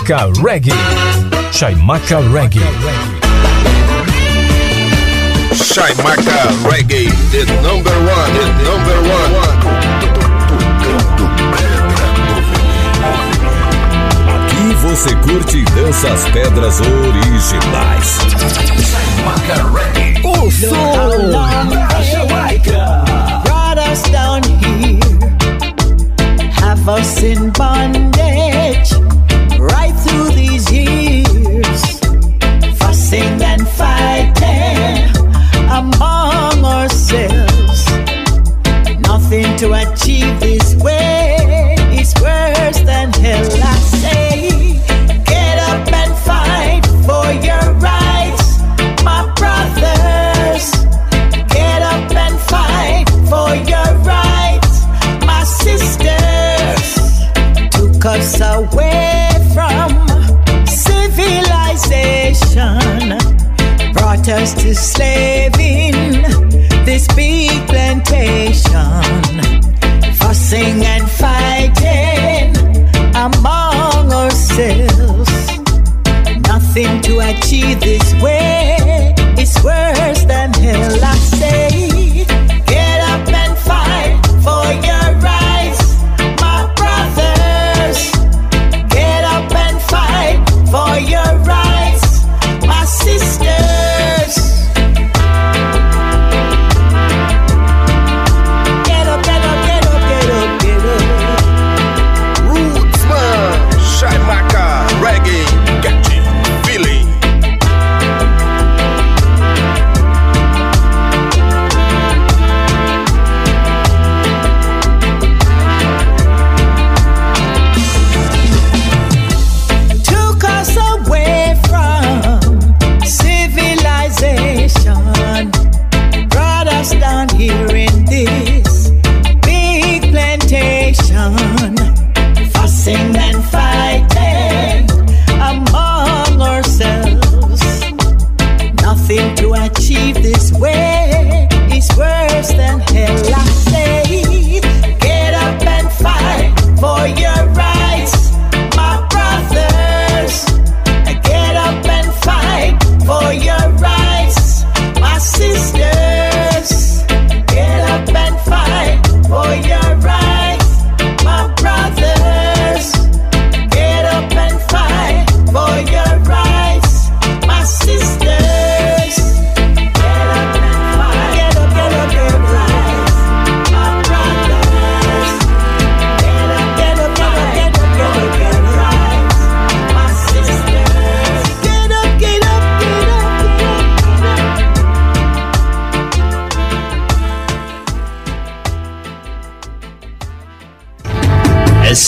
Chaimaca Reggae. Chaimaca Reggae. Chaimaca Reggae, the number one, the number one. Aqui você curte e dança as pedras originais. Chaimaca Reggae. Oh, so brought us down here, have us in bondage among ourselves. Nothing to achieve this way is worse than hell. I say, get up and fight for your rights, my brothers. Get up and fight for your rights, my sisters. Took us away from civilization, brought us to slaving this big plantation, fussing and fighting among ourselves. Nothing to achieve this way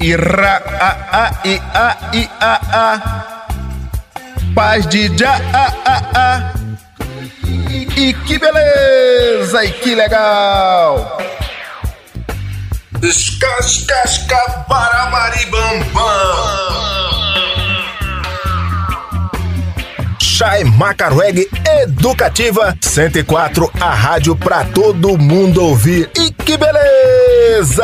Ira, a, a, i, a, i, a, a. Paz de já, a, a, a. E, que beleza, e que legal. Escascasca para maribambam. Chai Macarweg Educativa 104, a rádio pra todo mundo ouvir. E que beleza!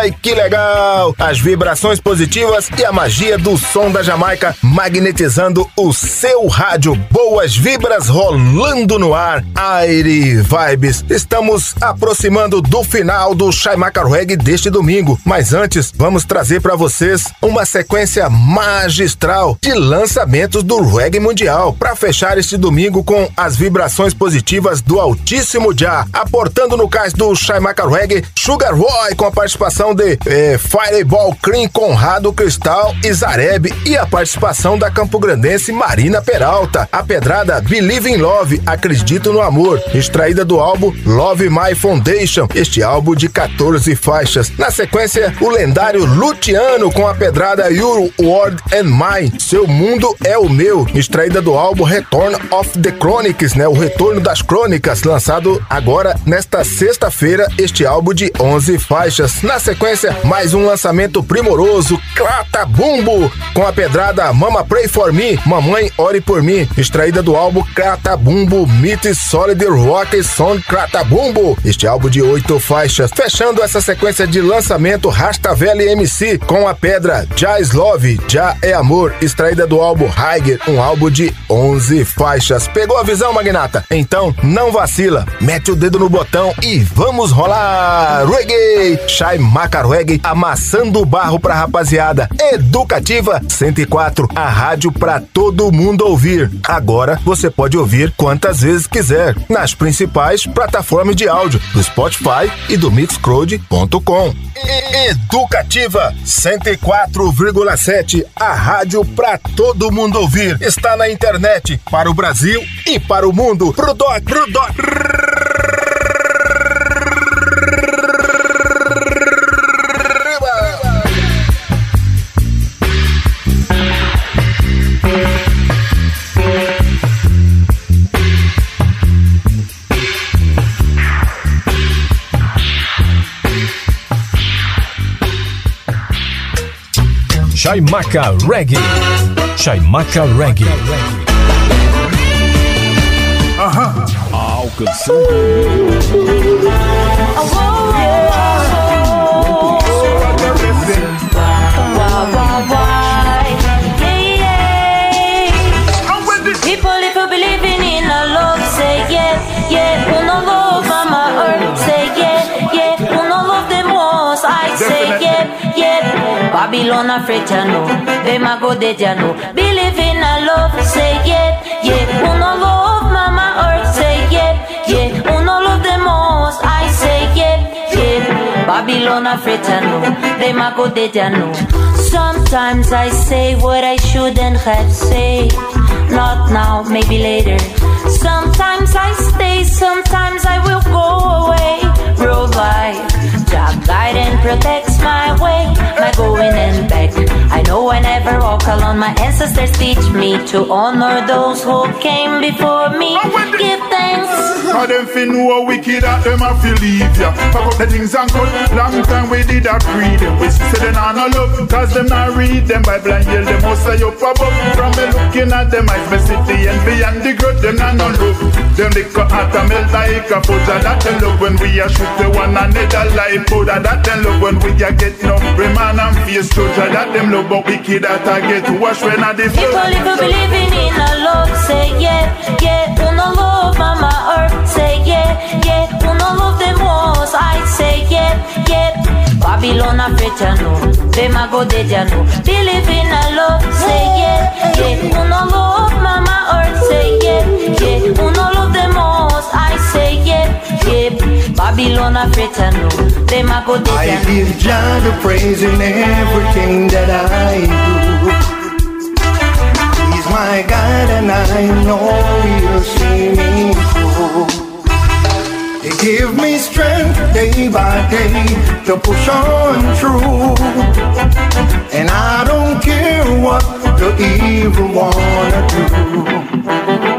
e que legal! As vibrações positivas e a magia do som da Jamaica magnetizando o seu rádio. Boas vibras rolando no ar. Aire Vibes. Estamos aproximando do final do Chaimaca Reggae deste domingo, mas antes vamos trazer para vocês uma sequência magistral de lançamentos do reggae mundial para fechar este domingo com as vibrações positivas do Altíssimo Já, aportando no cais do Chaimaca Reggae Sugar Roy com a participação de eh, Fireball Cream, Conrado Cristal e Zareb e a participação da campograndense Marina Peralta, a pedrada Believe in Love, Acredito no Amor, extraída do álbum Love My Foundation, este álbum de 14 faixas. Na sequência, o lendário Luciano com a pedrada Your World and Mine, Seu Mundo é o Meu, extraída do álbum Return of the Chronics, né? O Retorno das Crônicas, lançado agora nesta sexta-feira, este álbum de 11 faixas. Na sequência, mais um lançamento primoroso, Clata Bumbo, com a pedrada Mama Pray for Me, Mamãe Ore por Mim, extraída do álbum Clata Bumbo Meet Solid Rock Song Clata Bumbo, este álbum de oito faixas. Fechando essa sequência de lançamento, Rasta Velha MC, com a pedra Jazz Love, Já é Amor, extraída do álbum Haiger, um álbum de 11 faixas. Pegou a visão, Magnata? Então, não vacila, mete o dedo no botão e vamos rolar! Reggae! Shai Maca Reggae, amassando o barro pra rapaziada. Educativa 104, a rádio pra todo mundo ouvir. Agora você pode ouvir quantas vezes quiser, nas principais plataformas de áudio, do Spotify e do Mixcloud.com. Educativa 104,7, a rádio pra todo mundo ouvir. Está na internet, para o Brasil e para o mundo. Pro doc, pro doc. Chaimaca Reggae. Chaimaca Reggae. Alcançando People, if you believing in a love, say yeah, yeah. Who no love mama earth, say yeah, yeah. Who no love the most, I say yeah, yeah. Babylon afraid ya know, them a go dead ya know. Believe in a love, say yeah, yeah. Who no love Babylon afraid ya know, them a go dead ya know. Sometimes I say what I shouldn't have said. Not now, maybe later. Sometimes I stay, sometimes I will go away. Road life, job guide and protects my way, my going and back. I know I never walk alone. My ancestors teach me to honor those who came before me. Give. Cause them fi know wicked that them a fi leave ya. Pack up the things and cut. Long time we did agree them. We say they not no love Cause them not read them. Bible and yell them Most say up above. From me looking at them eyes Me see the envy and the grudge Them not no love Them liquor heart a melt like a And that them love when we a shoot the one another like Buddha That them love when we a get no man and face And That them love but wicked that a get. Wash when a the People, if you believing in a love, say yeah, yeah. Who no love mama earth, say yeah, yeah. Who no love them most, I say yeah, yeah. Babylon a know, them a go dead ya know. Believe in a love, say yeah, yeah. Who no love mama earth, say yeah, yeah. Who no love them most, I say yeah, yeah. Babylon a fret know, them a go dead I give Jah the praise in everything that I do. He's my God and I know He'll see me through. He give me strength day by day to push on through. And I don't care what the evil wanna do.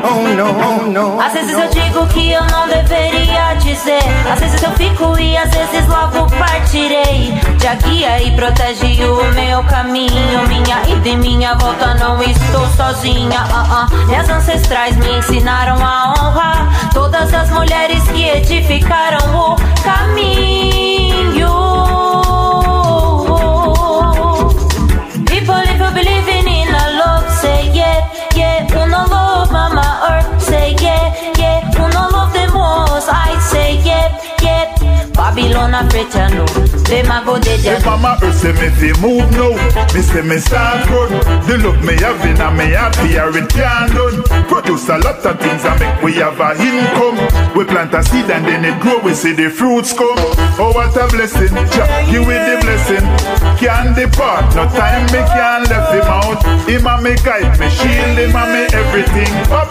Oh no, oh no. Às vezes eu digo que eu não deveria dizer. Às vezes eu fico e às vezes logo partirei. Já guia e protege o meu caminho. Minha ida e minha volta, não estou sozinha. ah, ah. Minhas ancestrais me ensinaram a honrar todas as mulheres que edificaram o caminho. Ya know. Them a go dead If know. mama earth say me fi move now. Me say me start run The love me having and me happy it can done. Produce a lot of things and make we have a income. We plant a seed and then it grow We see the fruits come. Oh what a blessing. Jah give with the blessing. Can't depart No time me can't left him out. Him a me guide me shield him a me everything. Babylon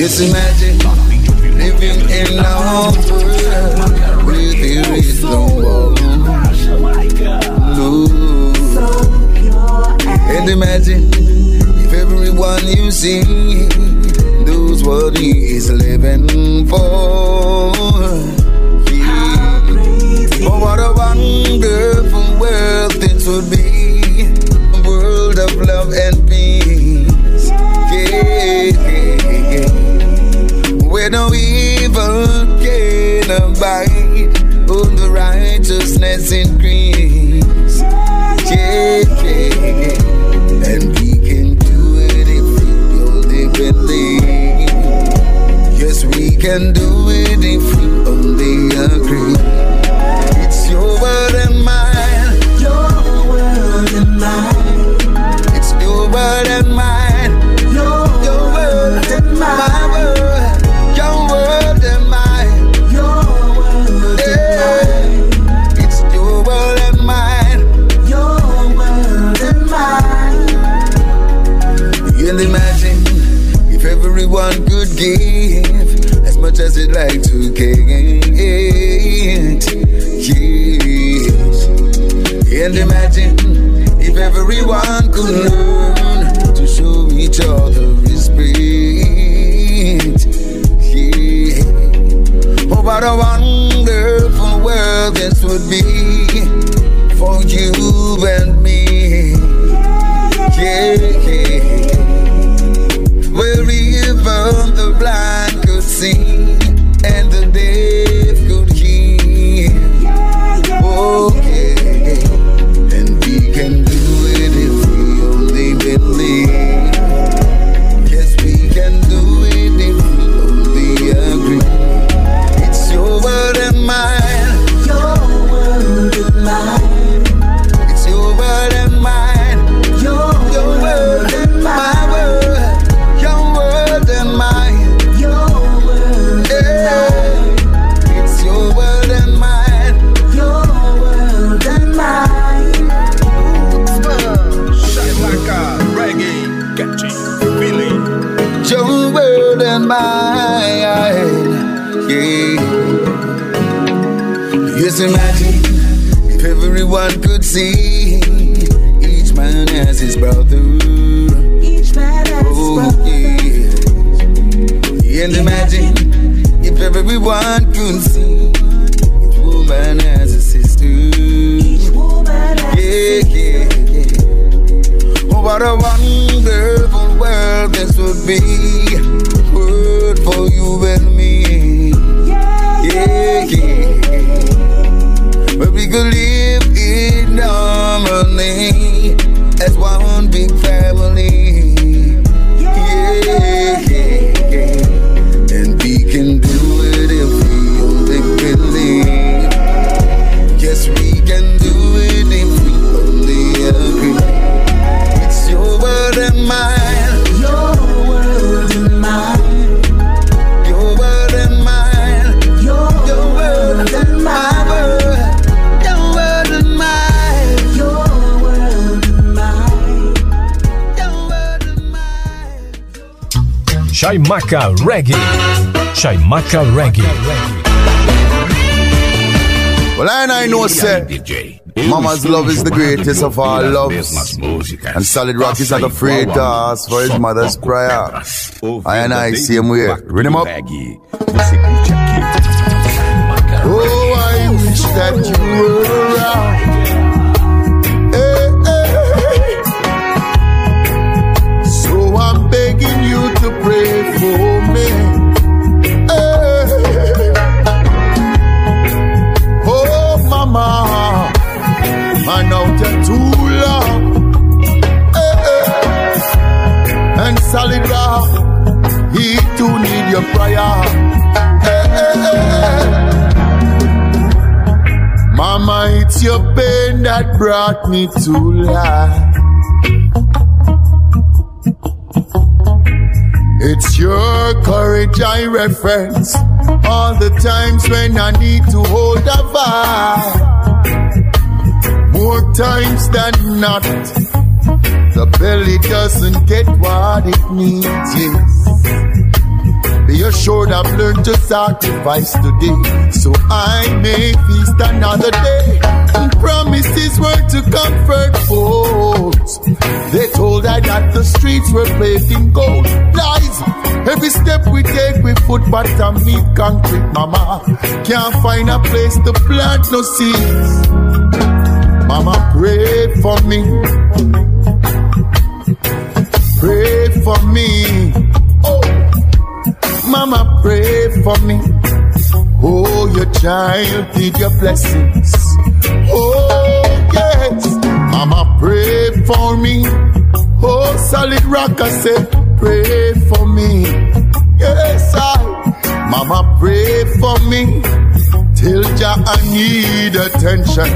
Just imagine living in a world is no war. No. And imagine if everyone you see knows what he is living for. Yeah. Oh, what a wonderful world this would be. A world of love and peace. Abide. Oh, the righteousness increase. Yeah, yeah. And we can do it if we only believe. Yes, we can do what a wonderful world this would be for you and one can see. Chaimaca Reggae. Chaimaca Reggae. Well, and I know, say, Mama's love is the greatest of all loves. And Solid Rock is not afraid to ask for his mother's prayer. I and I see him here. Read him up. Oh, I wish that you were that brought me to life. It's your courage I reference all the times when I need to hold a vibe. More times than not, the belly doesn't get what it needs. Yes. Be assured I've learned to sacrifice today so I may feast another day. Promises were to comfort folks. They told I that the streets were paved in gold. Lies. Every step we take, we foot bottom meet concrete, mama. Can't find a place to plant no seeds. Mama, pray for me. Pray for me. Oh. Mama, pray for me. Oh, your child need your blessings. Oh, yes. Mama, pray for me. Oh, solid rock, I say, pray for me. Yes, I. Mama, pray for me. Till ja, I need attention.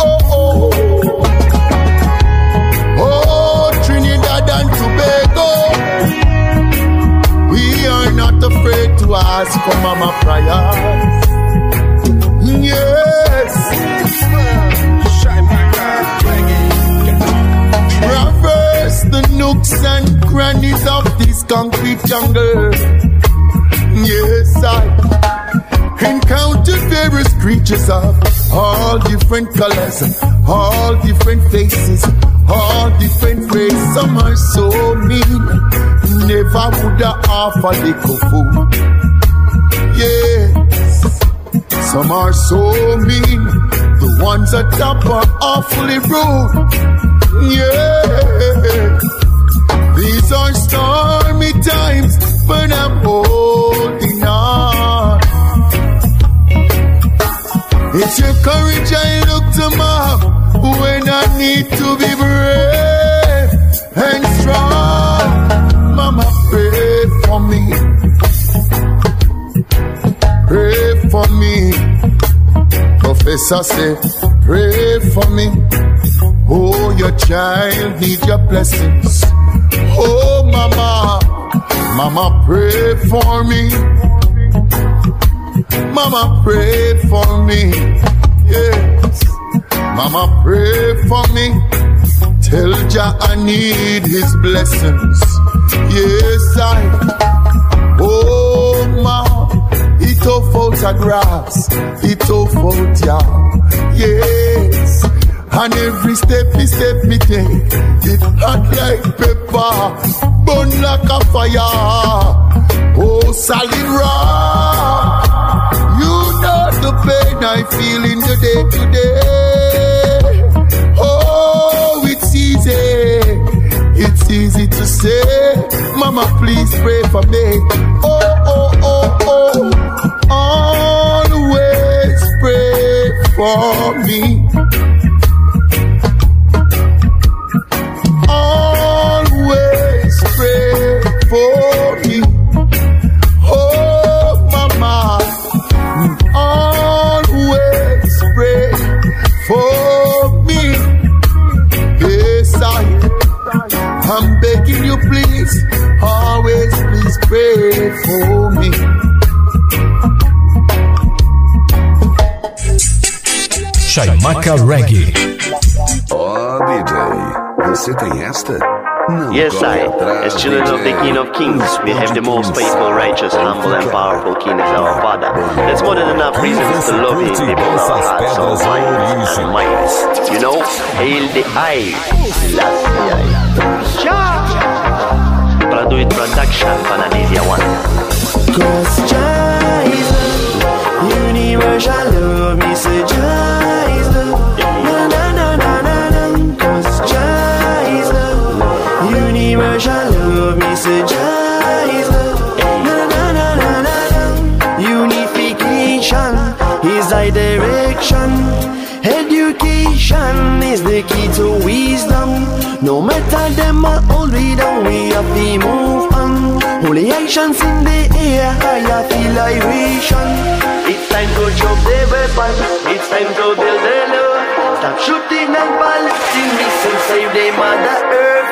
Oh, oh. Oh, Trinidad and Tobago. We are not afraid to ask for mama prayers. Traverse the nooks and crannies of this concrete jungle. Yes, I encountered various creatures of all different colors, all different faces, all different races. Some are so mean, never would I offer little food. Yes, some are so mean, the ones at top are awfully rude. Yeah, these are stormy times, but I'm holding on. It's your courage I look to, mom, when I need to be brave and Professor say, pray for me. Oh, your child need your blessings. Oh, mama, mama, pray for me. Mama, pray for me. Yes. Mama, pray for me. Tell Jah I need his blessings. Yes, I. Oh, ma. It all photographs. It all photo. Yes. And every step me step me take. It hot like pepper. Burn like a fire. Oh, solid rock. You know the pain I feel in the day to day. Oh, it's easy. It's easy to say. Mama, please pray for me. Oh, oh, oh, oh. Always pray for me. Chaimaca Reggae. Ó, DJ, você tem esta? Yes, I, as children of the King of Kings, we have the most faithful, righteous, humble, and powerful King as our Father. That's more than enough reasons to love Him with all our hearts, soul, minds, and minds. You know, hail the eye, Selassie I. Produit Production, Panadesia One. Cause Jah is universal love, me say Jah love, universal love, me say. Na na na na na na. Unification is thy direction. Education is the key to wisdom. No matter them are old, we down, we have to move on. Holy actions in the air, higher vibration. It's time to drop the weapon. It's time to build the love. Stop shooting and we still save the mother earth.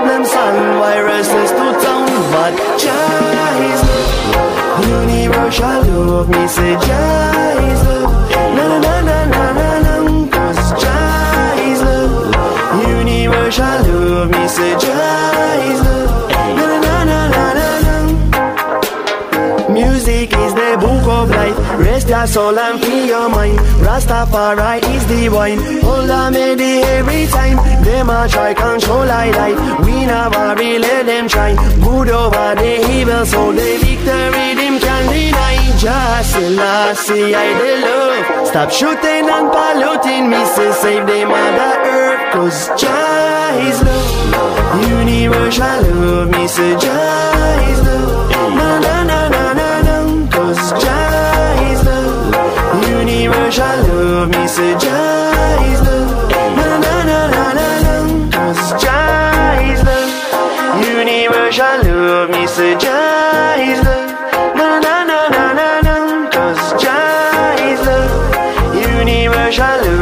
of problems and viruses to town. But Jah is love, universal love. Me say Jah is love. Na na na na na na na. Cause Jah is love, universal love. Me say Jah is love. Music is the book of life. Rest your soul and free your mind. Rastafari is wine. Hold on, me every time. Them a try control I life. We never really let them try. Good over the evil, so the victory them can deny. Just Selassie, I the love. Stop shooting and polluting me. Say save the mother earth. Cause Jah is love. Universal love. Me say Jah is love. Na. Cause Jah is love. Universal love. Me say Jah is love. Na na na na na na. Cause Jah is love. Universal love. Me say Jah is love. Na na na na na na. Cause Jah is love. Universal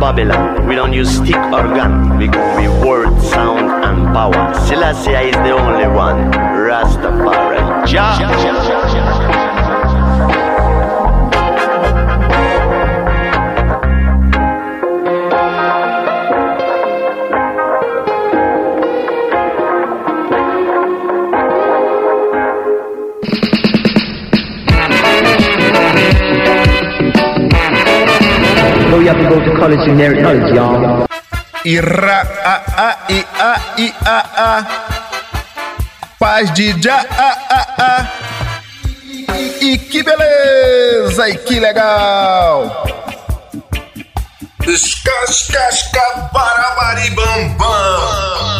Babylon, we don't use stick or gun. We go with word, sound, and power. Selassie is the only one. Rastafari. Jah. Know you have to go to college to inherit knowledge, y'all. Ira, a, a, i, a, i, a, a. Paz de já, a, a, a. E, que beleza, e que legal. Escascasca, barabaribambam.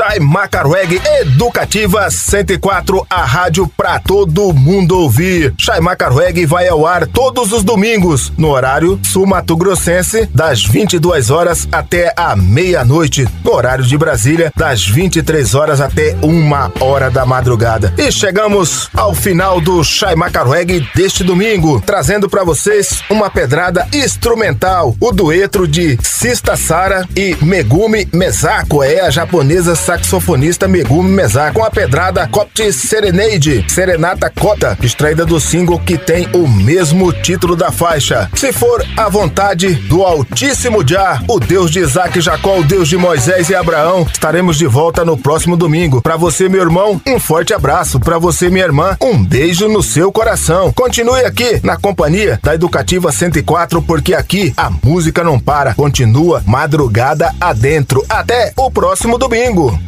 Chai Macarweg Educativa 104, a rádio pra todo mundo ouvir. Chai Macarweg vai ao ar todos os domingos, no horário sul-mato-grossense, das 22 horas até a meia-noite, no horário de Brasília, das 23 horas até uma hora da madrugada. E chegamos ao final do Chai Macarweg deste domingo, trazendo para vocês uma pedrada instrumental, o dueto de Sista Sara e Megumi Mesako, é a japonesa saxofonista Megumi Mesako, com a pedrada Copt Serenade, Serenata Cota, extraída do single que tem o mesmo título da faixa. Se for a vontade do Altíssimo Jah, o Deus de Isaac, Jacó, o Deus de Moisés e Abraão, estaremos de volta no próximo domingo. Para você, meu irmão, um forte abraço. Para você, minha irmã, um beijo no seu coração. Continue aqui na companhia da Educativa 104, porque aqui a música não para, continua madrugada adentro. Até o próximo domingo.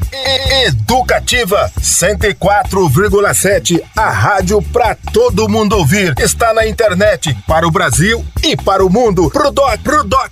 Educativa 104,7, a rádio para todo mundo ouvir. Está na internet para o Brasil e para o mundo. Pro doc, pro doc,